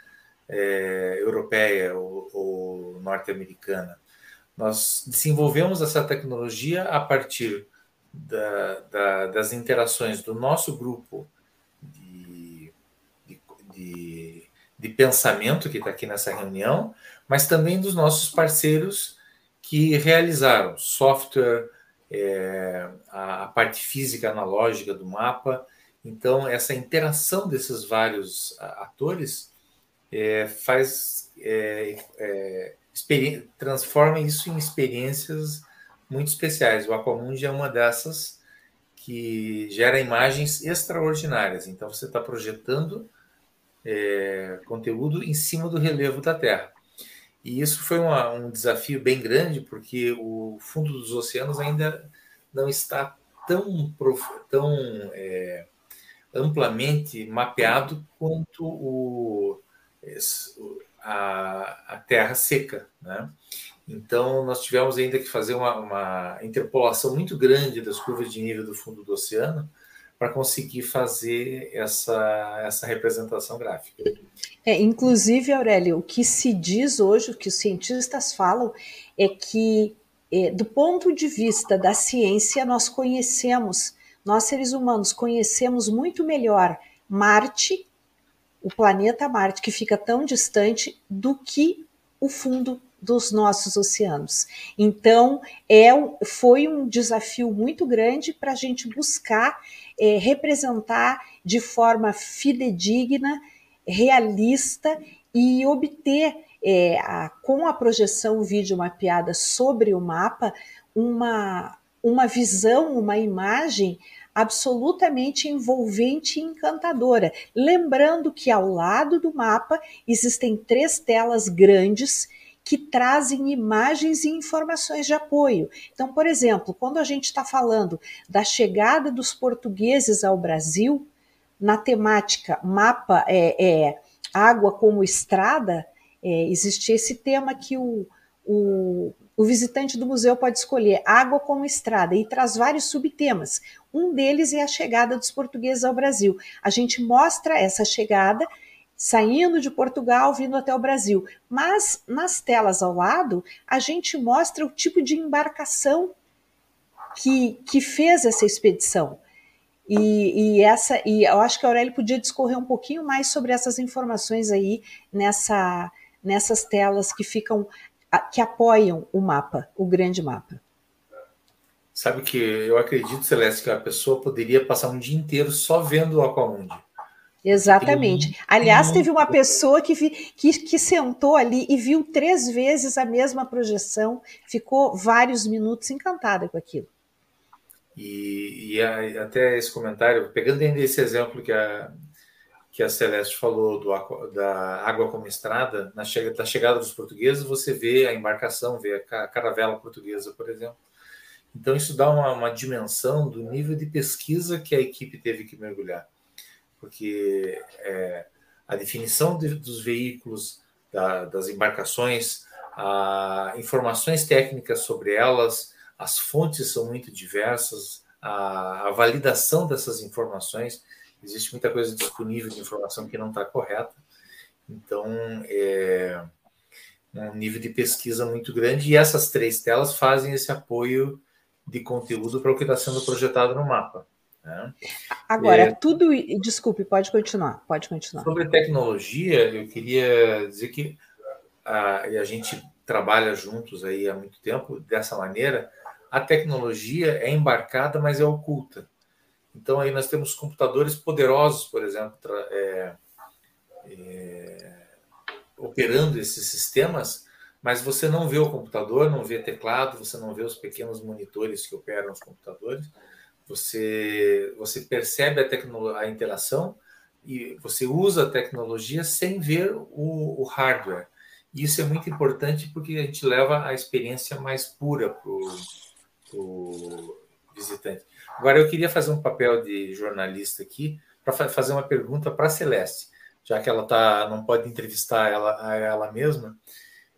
é, europeia ou, ou norte-americana. Nós desenvolvemos essa tecnologia a partir da, da, das interações do nosso grupo de, de, de, de pensamento que está aqui nessa reunião, mas também dos nossos parceiros que realizaram software, é, a, a, parte física analógica do mapa. Então, essa interação desses vários atores é, faz é, é transforma isso em experiências muito especiais. O Aquamundi é uma dessas que gera imagens extraordinárias. Então, você está projetando é, conteúdo em cima do relevo da Terra. E isso foi uma, um desafio bem grande, porque o fundo dos oceanos ainda não está tão, tão é, amplamente mapeado quanto o, a, a terra seca. Né? Então, nós tivemos ainda que fazer uma, uma interpolação muito grande das curvas de nível do fundo do oceano para conseguir fazer essa, essa representação gráfica. É, inclusive, Aurélio, o que se diz hoje, o que os cientistas falam, é que, é, do ponto de vista da ciência, nós conhecemos, nós seres humanos conhecemos muito melhor Marte, o planeta Marte, que fica tão distante, do que o fundo dos nossos oceanos. Então, é, foi um desafio muito grande para a gente buscar é, representar de forma fidedigna, realista e obter, é, a, com a projeção vídeo mapeada sobre o mapa, uma, uma visão, uma imagem absolutamente envolvente e encantadora. Lembrando que ao lado do mapa existem três telas grandes que trazem imagens e informações de apoio. Então, por exemplo, quando a gente está falando da chegada dos portugueses ao Brasil, na temática mapa é, é água como estrada, é, existe esse tema que o, o, o visitante do museu pode escolher água como estrada e traz vários subtemas. Um deles é a chegada dos portugueses ao Brasil. A gente mostra essa chegada saindo de Portugal, vindo até o Brasil. Mas nas telas ao lado, a gente mostra o tipo de embarcação que, que fez essa expedição. E, e, essa, e eu acho que a Aurélio podia discorrer um pouquinho mais sobre essas informações aí nessa, nessas telas que ficam que apoiam o mapa, o grande mapa. Sabe que eu acredito, Celeste, que a pessoa poderia passar um dia inteiro só vendo o Aquamundi. Exatamente. Aliás, teve uma pessoa que, vi, que, que sentou ali e viu três vezes a mesma projeção, ficou vários minutos encantada com aquilo. E, e a, até esse comentário, pegando esse exemplo que a, que a Celeste falou do, da água como estrada, na chega, da chegada dos portugueses, você vê a embarcação, vê a caravela portuguesa, por exemplo. Então, isso dá uma, uma dimensão do nível de pesquisa que a equipe teve que mergulhar porque é, a definição de, dos veículos, da, das embarcações, a, informações técnicas sobre elas, as fontes são muito diversas, a, a validação dessas informações, existe muita coisa disponível de informação que não está correta, então é um nível de pesquisa muito grande, e essas três telas fazem esse apoio de conteúdo para o que está sendo projetado no mapa. Né? Agora, é, tudo. Desculpe, pode continuar, pode continuar. Sobre tecnologia, eu queria dizer que a, a gente trabalha juntos aí há muito tempo dessa maneira. A tecnologia é embarcada, mas é oculta. Então aí nós temos computadores poderosos, por exemplo, é, é, operando esses sistemas, mas você não vê o computador, não vê teclado, você não vê os pequenos monitores que operam os computadores. Você você percebe a, a interação e você usa a tecnologia sem ver o, o hardware. E isso é muito importante porque a gente leva a experiência mais pura para o visitante. Agora, eu queria fazer um papel de jornalista aqui para fazer uma pergunta para a Celeste, já que ela tá, não pode entrevistar ela, ela mesma.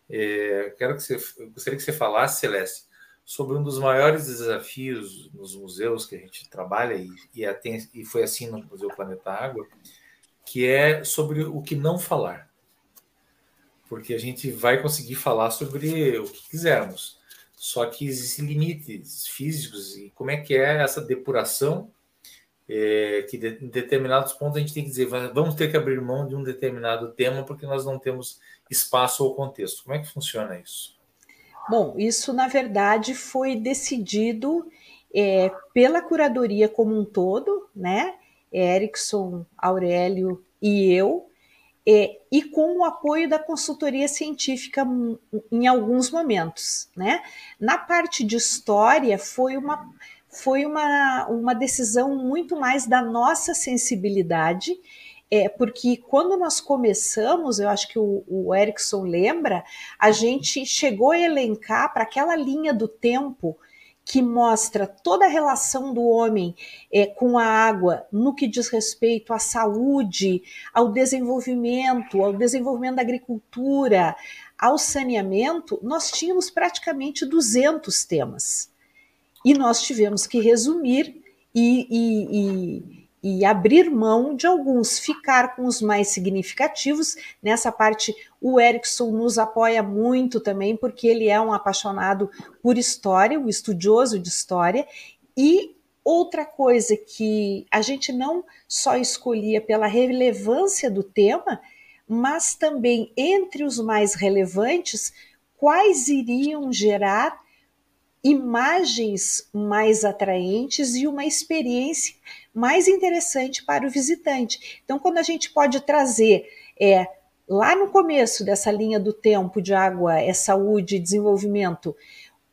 É, quero que você, gostaria que você falasse, Celeste, sobre um dos maiores desafios nos museus que a gente trabalha, e, e, e foi assim no Museu Planeta Água, que é sobre o que não falar. Porque a gente vai conseguir falar sobre o que quisermos, só que existem limites físicos e como é que é essa depuração é, que de, em determinados pontos a gente tem que dizer vamos ter que abrir mão de um determinado tema porque nós não temos espaço ou contexto. Como é que funciona isso? Bom, isso na verdade foi decidido é, pela curadoria como um todo, né? Erickson, Aurélio e eu, é, e com o apoio da consultoria científica em alguns momentos. Né? Na parte de história, foi uma, foi uma, uma decisão muito mais da nossa sensibilidade, é, porque quando nós começamos, eu acho que o, o Erickson lembra, a gente chegou a elencar para aquela linha do tempo que mostra toda a relação do homem é, com a água no que diz respeito à saúde, ao desenvolvimento, ao desenvolvimento da agricultura, ao saneamento, nós tínhamos praticamente 200 temas. E nós tivemos que resumir e, e, e e abrir mão de alguns, ficar com os mais significativos. Nessa parte, o Erickson nos apoia muito também, porque ele é um apaixonado por história, um estudioso de história. E outra coisa que a gente não só escolhia pela relevância do tema, mas também entre os mais relevantes, quais iriam gerar imagens mais atraentes e uma experiência mais interessante para o visitante. Então, quando a gente pode trazer é, lá no começo dessa linha do tempo de água é saúde e desenvolvimento,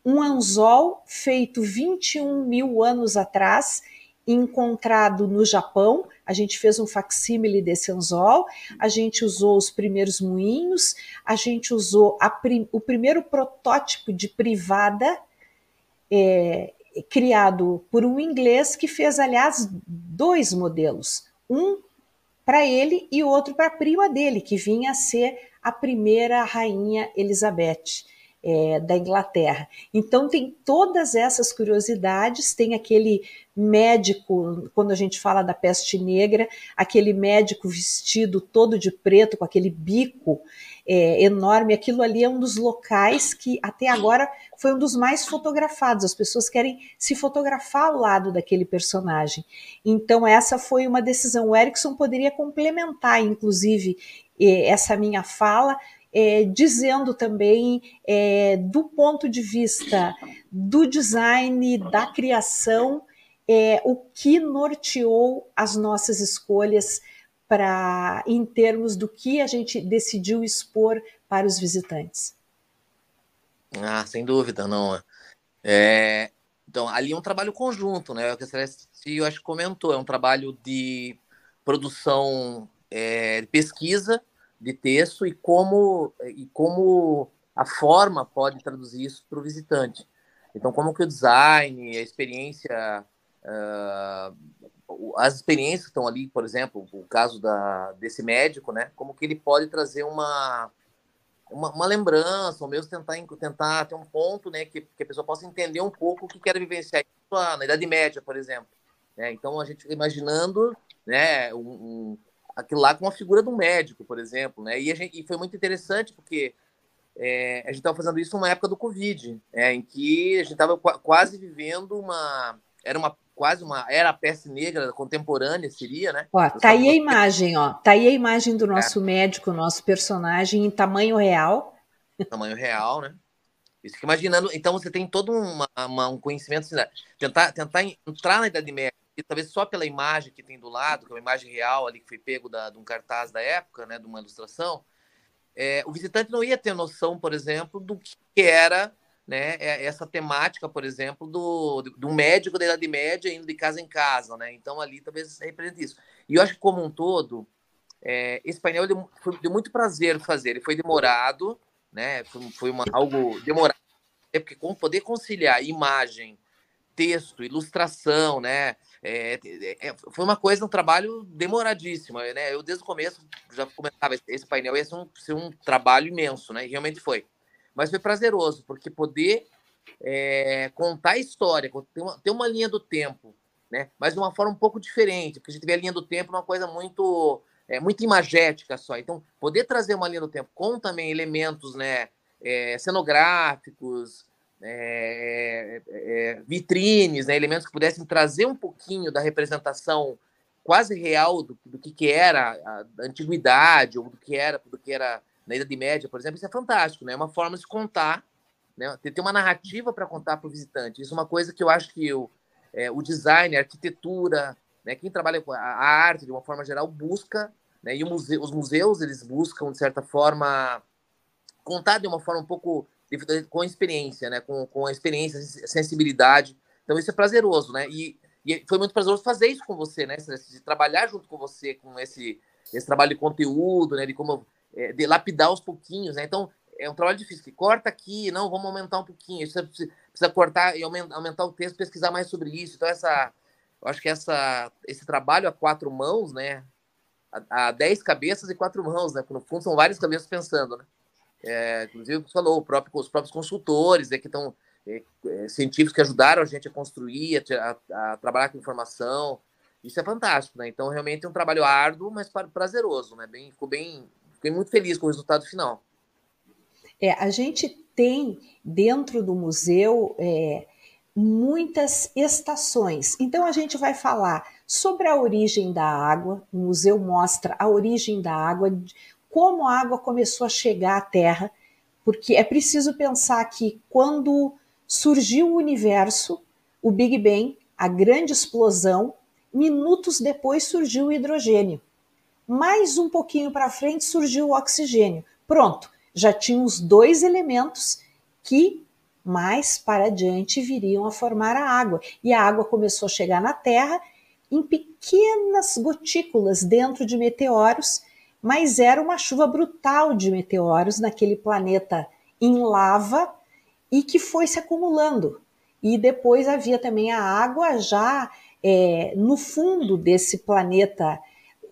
um anzol feito 21 mil anos atrás, encontrado no Japão. A gente fez um facsímile desse anzol, a gente usou os primeiros moinhos, a gente usou prim o primeiro protótipo de privada é, criado por um inglês que fez, aliás, dois modelos. Um para ele e outro para a prima dele, que vinha a ser a primeira rainha Elizabeth. É, da Inglaterra. Então tem todas essas curiosidades, tem aquele médico, quando a gente fala da peste negra, aquele médico vestido todo de preto, com aquele bico é, enorme. Aquilo ali é um dos locais que até agora foi um dos mais fotografados. As pessoas querem se fotografar ao lado daquele personagem. Então, essa foi uma decisão. O Erickson poderia complementar, inclusive, é, essa minha fala, é, dizendo também é, do ponto de vista do design, da criação, é, o que norteou as nossas escolhas para em termos do que a gente decidiu expor para os visitantes. Ah, sem dúvida, não. É, então, ali é um trabalho conjunto, né? O que a Celeste, eu acho comentou, é um trabalho de produção, é, de pesquisa de texto e como, e como a forma pode traduzir isso para o visitante. Então, como que o design, a experiência uh, as experiências estão ali, por exemplo, o caso da, desse médico, né? Como que ele pode trazer uma, uma, uma lembrança, ou mesmo tentar, tentar ter um ponto, né? Que, que a pessoa possa entender um pouco o que quer vivenciar na Idade Média, por exemplo. Né? Então a gente imaginando, né? Um, um, aquilo lá com a figura do médico, por exemplo, né? E, gente, e foi muito interessante porque é, a gente estava fazendo isso numa época do Covid, né? em que a gente estava qu quase vivendo uma era uma quase uma era a peste negra contemporânea seria, né? Ó, tá aí a imagem, ó, tá aí a imagem do nosso é. médico, nosso personagem em tamanho real. Tamanho real, né? Isso que imaginando, então você tem todo uma, uma, um conhecimento, assim, né? tentar, tentar entrar na Idade Média, e talvez só pela imagem que tem do lado, que é uma imagem real ali que foi pego da, de um cartaz da época, né, de uma ilustração, é, o visitante não ia ter noção, por exemplo, do que era né, é, essa temática, por exemplo, do, do médico da Idade Média indo de casa em casa, né? Então ali talvez represente isso. E eu acho que como um todo, é, esse painel deu, foi, deu muito prazer fazer. Ele foi demorado, né? Foi, foi uma, algo demorado, é porque com poder conciliar imagem, texto, ilustração, né? É, é, é, foi uma coisa, um trabalho demoradíssimo, né? Eu desde o começo já comentava esse painel ia ser um, ser um trabalho imenso, né? E realmente foi mas foi prazeroso, porque poder é, contar a história, ter uma, ter uma linha do tempo, né? mas de uma forma um pouco diferente, porque a gente vê a linha do tempo uma coisa muito é, muito imagética só. Então, poder trazer uma linha do tempo com também elementos né, é, cenográficos, é, é, vitrines, né, elementos que pudessem trazer um pouquinho da representação quase real do, do que, que era a, a antiguidade ou do que era do que era na Idade Média, por exemplo, isso é fantástico, né? É uma forma de contar, né? Ter uma narrativa para contar para o visitante. Isso é uma coisa que eu acho que o, é, o design, a arquitetura, né? Quem trabalha com a, arte de uma forma geral busca, né? E muse, os museus eles buscam de certa forma contar de uma forma um pouco com experiência, né? Com, com a experiência, sensibilidade. Então isso é prazeroso, né? E, e foi muito prazeroso fazer isso com você, né? De trabalhar junto com você com esse esse trabalho de conteúdo, né? De como é, de lapidar aos pouquinhos, né? Então, é um trabalho difícil, que corta aqui, não, vamos aumentar um pouquinho, precisa, precisa cortar e aumentar, o texto, pesquisar mais sobre isso. Então, essa, eu acho que essa, esse trabalho a quatro mãos, né? A, dez cabeças e quatro mãos, né? No fundo são várias cabeças pensando, né? É, inclusive, você falou, próprio, os próprios consultores né, que estão é, é, científicos que ajudaram a gente a construir, a, a, a, trabalhar com informação. Isso é fantástico, né? Então, realmente é um trabalho árduo, mas prazeroso, né? Bem, ficou bem, fiquei muito feliz com o resultado final. É, a gente tem dentro do museu é, muitas estações. Então a gente vai falar sobre a origem da água. O museu mostra a origem da água, como a água começou a chegar à Terra, porque é preciso pensar que quando surgiu o universo, o Big Bang, a grande explosão, minutos depois surgiu o hidrogênio. Mais um pouquinho para frente surgiu o oxigênio. Pronto, já tinha os dois elementos que mais para adiante viriam a formar a água. E a água começou a chegar na Terra em pequenas gotículas dentro de meteoros, mas era uma chuva brutal de meteoros naquele planeta em lava e que foi se acumulando. E depois havia também a água já é, no fundo desse planeta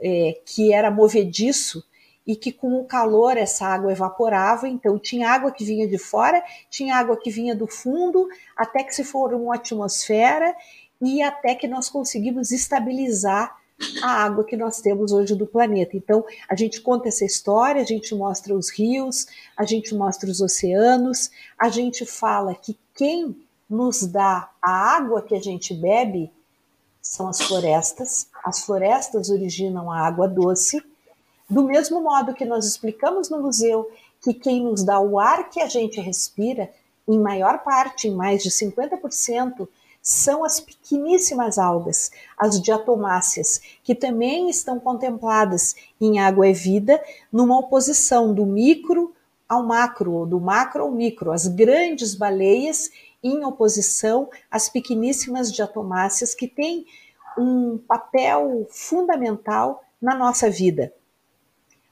é, que era movediço e que com o calor essa água evaporava, então tinha água que vinha de fora, tinha água que vinha do fundo, até que se formou uma atmosfera e até que nós conseguimos estabilizar a água que nós temos hoje do planeta. Então, a gente conta essa história, a gente mostra os rios, a gente mostra os oceanos, a gente fala que quem nos dá a água que a gente bebe são as florestas. As florestas originam a água doce. Do mesmo modo que nós explicamos no museu que quem nos dá o ar que a gente respira, em maior parte, em mais de 50%, são as pequeníssimas algas, as diatomáceas, que também estão contempladas em Água é Vida, numa oposição do micro ao macro, do macro ao micro, as grandes baleias em oposição às pequeníssimas diatomáceas que têm um papel fundamental na nossa vida.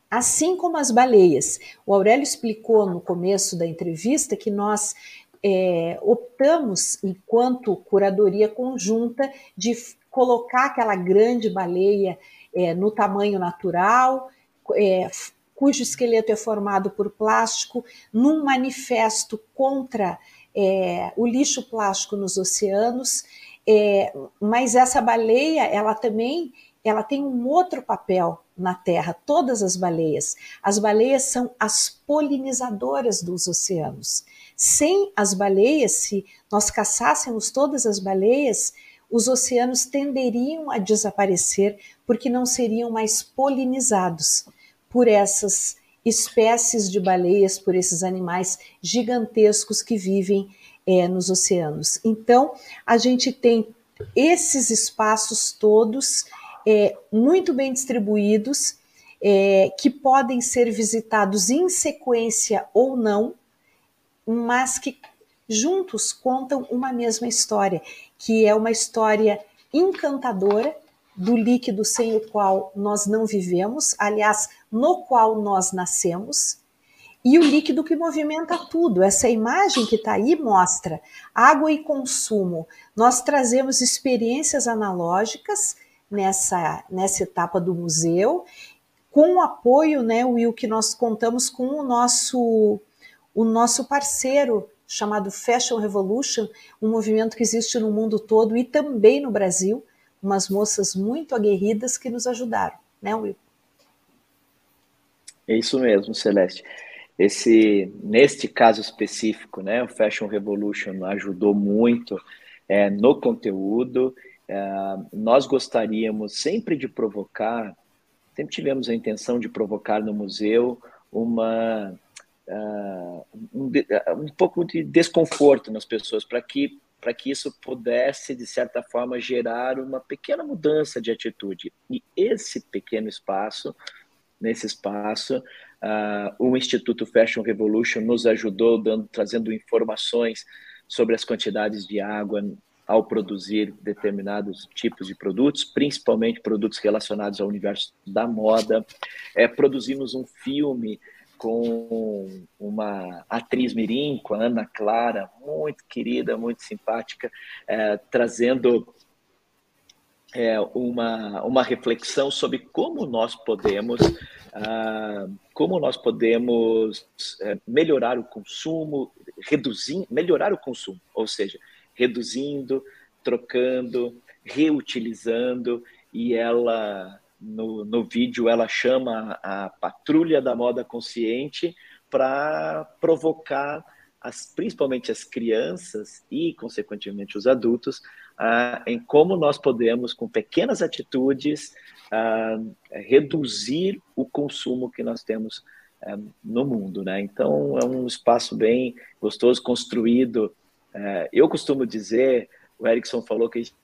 Assim como as baleias. O Aurélio explicou no começo da entrevista que nós é, optamos, enquanto curadoria conjunta, de colocar aquela grande baleia é, no tamanho natural, é, cujo esqueleto é formado por plástico, num manifesto contra é, o lixo plástico nos oceanos, é, mas essa baleia, ela também ela tem um outro papel na Terra, todas as baleias. As baleias são as polinizadoras dos oceanos. Sem as baleias, se nós caçássemos todas as baleias, os oceanos tenderiam a desaparecer porque não seriam mais polinizados por essas espécies de baleias, por esses animais gigantescos que vivem é, nos oceanos. Então, a gente tem esses espaços todos é, muito bem distribuídos, é, que podem ser visitados em sequência ou não, mas que juntos contam uma mesma história, que é uma história encantadora do líquido sem o qual nós não vivemos, aliás, no qual nós nascemos, e o líquido que movimenta tudo. Essa imagem que está aí mostra água e consumo. Nós trazemos experiências analógicas nessa, nessa etapa do museu, com o apoio, né, Will, que nós contamos com o nosso, o nosso parceiro chamado Fashion Revolution, um movimento que existe no mundo todo e também no Brasil, umas moças muito aguerridas que nos ajudaram, né, Will? É isso mesmo, Celeste. Esse, neste caso específico, né, o Fashion Revolution ajudou muito é, no conteúdo Uh, nós gostaríamos sempre de provocar, sempre tivemos a intenção de provocar no museu uma uh, um, um, pouco de desconforto nas pessoas para que para que isso pudesse de certa forma gerar uma pequena mudança de atitude e esse pequeno espaço nesse espaço uh, o Instituto Fashion Revolution nos ajudou dando trazendo informações sobre as quantidades de água ao produzir determinados tipos de produtos, principalmente produtos relacionados ao universo da moda. É, produzimos um filme com uma atriz mirim, com a Ana Clara, muito querida, muito simpática, é, trazendo é, uma, uma reflexão sobre como nós podemos uh, como nós podemos é, melhorar o consumo, reduzir, melhorar o consumo, ou seja, reduzindo, trocando, reutilizando, e ela, no, no vídeo, ela chama a patrulha da moda consciente para provocar as, principalmente as crianças e, consequentemente, os adultos, ah, em como nós podemos, com pequenas atitudes, ah, reduzir o consumo que nós temos ah, no mundo. Né? Então, é um espaço bem gostoso, construído é, eu costumo dizer, o Erickson falou que a gente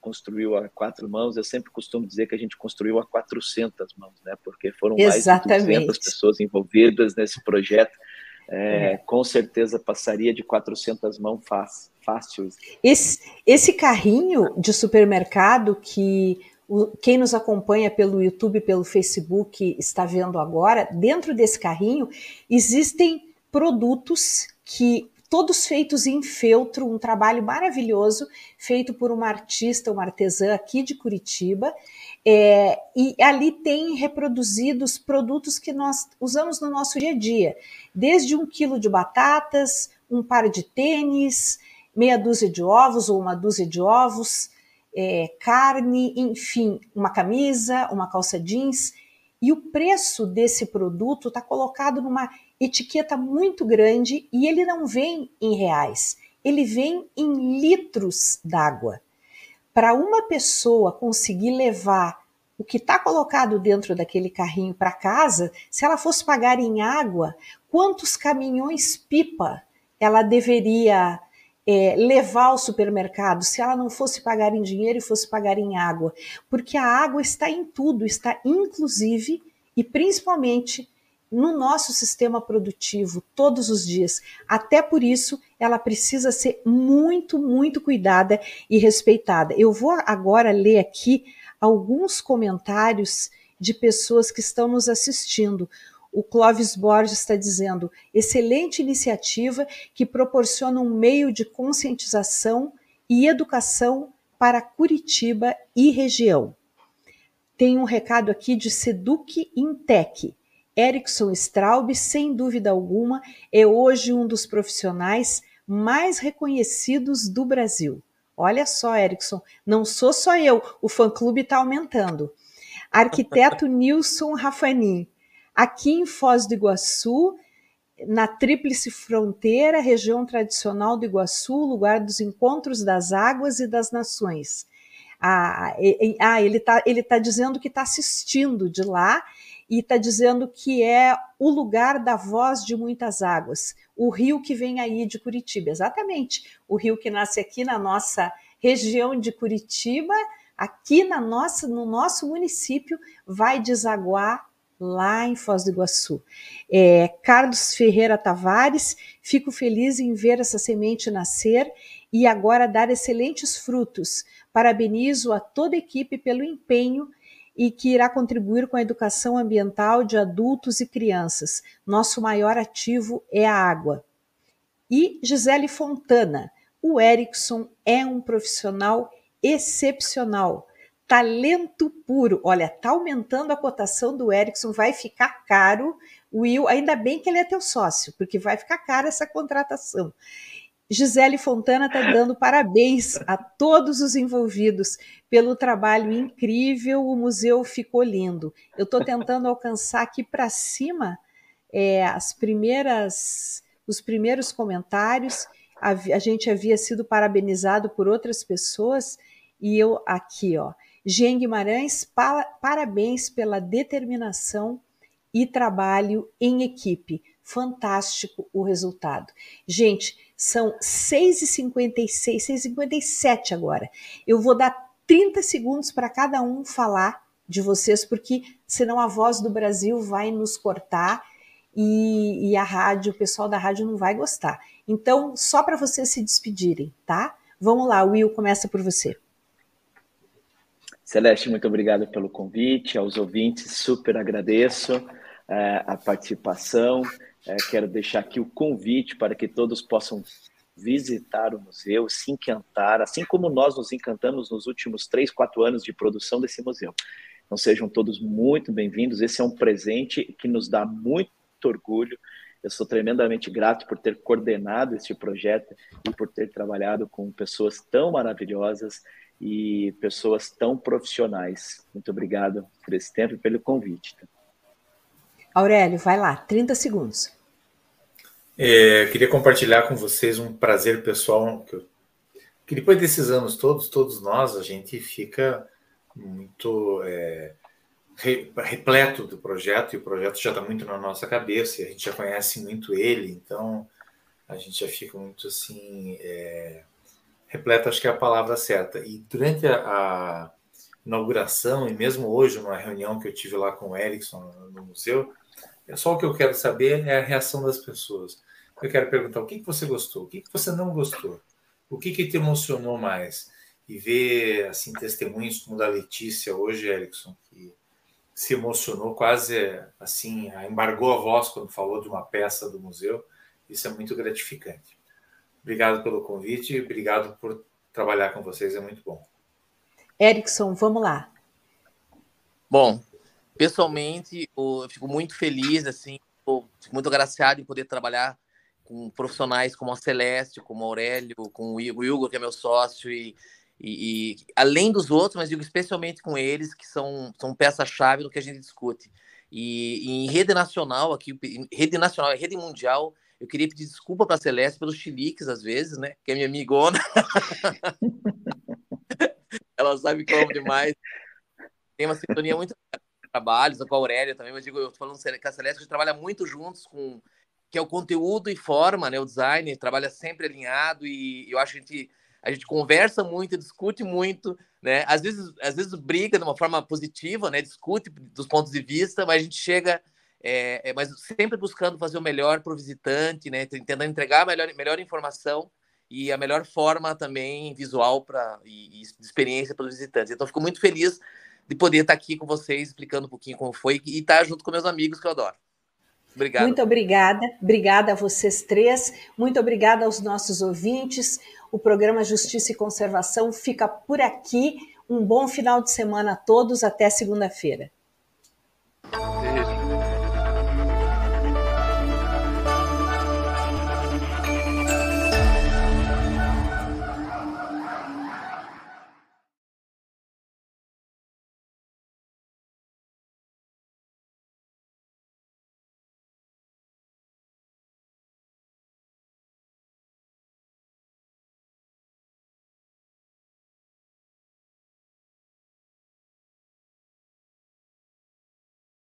construiu a quatro mãos, eu sempre costumo dizer que a gente construiu a 400 mãos, né? Porque foram Exatamente. mais de 200 pessoas envolvidas nesse projeto. É, é. Com certeza passaria de 400 mãos fácil. fácil. Esse, esse carrinho de supermercado que o, quem nos acompanha pelo YouTube, pelo Facebook está vendo agora, dentro desse carrinho existem produtos que todos feitos em feltro, um trabalho maravilhoso feito por uma artista, uma artesã aqui de Curitiba. É, e ali tem reproduzidos produtos que nós usamos no nosso dia a dia, desde um quilo de batatas, um par de tênis, meia dúzia de ovos ou uma dúzia de ovos, é, carne, enfim, uma camisa, uma calça jeans. E o preço desse produto está colocado numa etiqueta muito grande e ele não vem em reais, ele vem em litros d'água. Para uma pessoa conseguir levar o que está colocado dentro daquele carrinho para casa, se ela fosse pagar em água, quantos caminhões pipa ela deveria é, levar ao supermercado se ela não fosse pagar em dinheiro e fosse pagar em água? Porque a água está em tudo, está inclusive e principalmente no nosso sistema produtivo todos os dias. Até por isso, ela precisa ser muito, muito cuidada e respeitada. Eu vou agora ler aqui alguns comentários de pessoas que estão nos assistindo. O Clóvis Borges está dizendo: excelente iniciativa que proporciona um meio de conscientização e educação para Curitiba e região. Tem um recado aqui de Seduc Intec. Erickson Straub, sem dúvida alguma, é hoje um dos profissionais mais reconhecidos do Brasil. Olha só, Erickson, não sou só eu, o fã-clube está aumentando. Arquiteto <laughs> Nilson Rafanin, aqui em Foz do Iguaçu, na Tríplice Fronteira, região tradicional do Iguaçu, lugar dos encontros das águas e das nações. Ah, ah ele está ele tá dizendo que está assistindo de lá e está dizendo que é o lugar da voz de muitas águas, o rio que vem aí de Curitiba, exatamente, o rio que nasce aqui na nossa região de Curitiba, aqui na nossa, no nosso município, vai desaguar lá em Foz do Iguaçu. É, Carlos Ferreira Tavares, fico feliz em ver essa semente nascer e agora dar excelentes frutos. Parabenizo a toda a equipe pelo empenho e que irá contribuir com a educação ambiental de adultos e crianças. Nosso maior ativo é a água. E Gisele Fontana, o Erickson é um profissional excepcional, talento puro. Olha, tá aumentando a cotação do Erickson, vai ficar caro. Will, ainda bem que ele é teu sócio, porque vai ficar cara essa contratação. Gisele Fontana está dando parabéns a todos os envolvidos pelo trabalho incrível. O museu ficou lindo. Eu estou tentando alcançar aqui para cima é, as primeiras, os primeiros comentários. A, a, gente havia sido parabenizado por outras pessoas e eu aqui, ó. Jean Guimarães, pa, parabéns pela determinação e trabalho em equipe. Fantástico o resultado. Gente, são 6h56, 6h57 agora. Eu vou dar 30 segundos para cada um falar de vocês, porque senão a voz do Brasil vai nos cortar e, e a rádio, o pessoal da rádio não vai gostar. Então, só para vocês se despedirem, tá? Vamos lá, Will, começa por você. Celeste, muito obrigado pelo convite. Aos ouvintes, super agradeço é, a participação. É, quero deixar aqui o convite para que todos possam visitar o museu, se encantar, assim como nós nos encantamos nos últimos três, quatro anos de produção desse museu. Então sejam todos muito bem-vindos. Esse é um presente que nos dá muito orgulho. Eu sou tremendamente grato por ter coordenado este projeto e por ter trabalhado com pessoas tão maravilhosas e pessoas tão profissionais. Muito obrigado por esse tempo e pelo convite. Aurélio, vai lá, 30 segundos. É, queria compartilhar com vocês um prazer pessoal que, eu, que, depois desses anos todos, todos nós, a gente fica muito é, repleto do projeto e o projeto já está muito na nossa cabeça e a gente já conhece muito ele, então a gente já fica muito assim é, repleto, acho que é a palavra certa. E durante a, a inauguração e mesmo hoje numa reunião que eu tive lá com o Erickson no museu, só o que eu quero saber é a reação das pessoas. Eu quero perguntar o que, que você gostou, o que, que você não gostou, o que, que te emocionou mais. E ver assim testemunhos como da Letícia hoje, Erickson, que se emocionou quase assim, embargou a voz quando falou de uma peça do museu. Isso é muito gratificante. Obrigado pelo convite, obrigado por trabalhar com vocês, é muito bom. Erickson, vamos lá. Bom, pessoalmente, eu fico muito feliz, assim, fico muito agraciado em poder trabalhar com profissionais como a Celeste, como o Aurélio, com o Hugo, que é meu sócio, e, e, e, além dos outros, mas digo especialmente com eles, que são, são peça-chave no que a gente discute. E, e, em rede nacional, aqui, rede nacional rede mundial, eu queria pedir desculpa para a Celeste pelos chiliques, às vezes, né? Que é minha amigona. <laughs> Ela sabe amo demais. Tem uma sintonia muito trabalhos, com a Aurélia também, mas digo, eu tô falando com a Celeste, a gente trabalha muito juntos com que é o conteúdo e forma, né, o design, trabalha sempre alinhado e eu acho que a gente, a gente conversa muito, discute muito, né, às vezes, às vezes briga de uma forma positiva, né, discute dos pontos de vista, mas a gente chega, é, é, mas sempre buscando fazer o melhor para o visitante, né, tentando entregar a melhor, melhor informação e a melhor forma também visual para e, e experiência para os visitantes. Então, fico muito feliz de poder estar aqui com vocês, explicando um pouquinho como foi e estar junto com meus amigos que eu adoro. Obrigado. Muito obrigada. Obrigada a vocês três. Muito obrigada aos nossos ouvintes. O programa Justiça e Conservação fica por aqui. Um bom final de semana a todos. Até segunda-feira.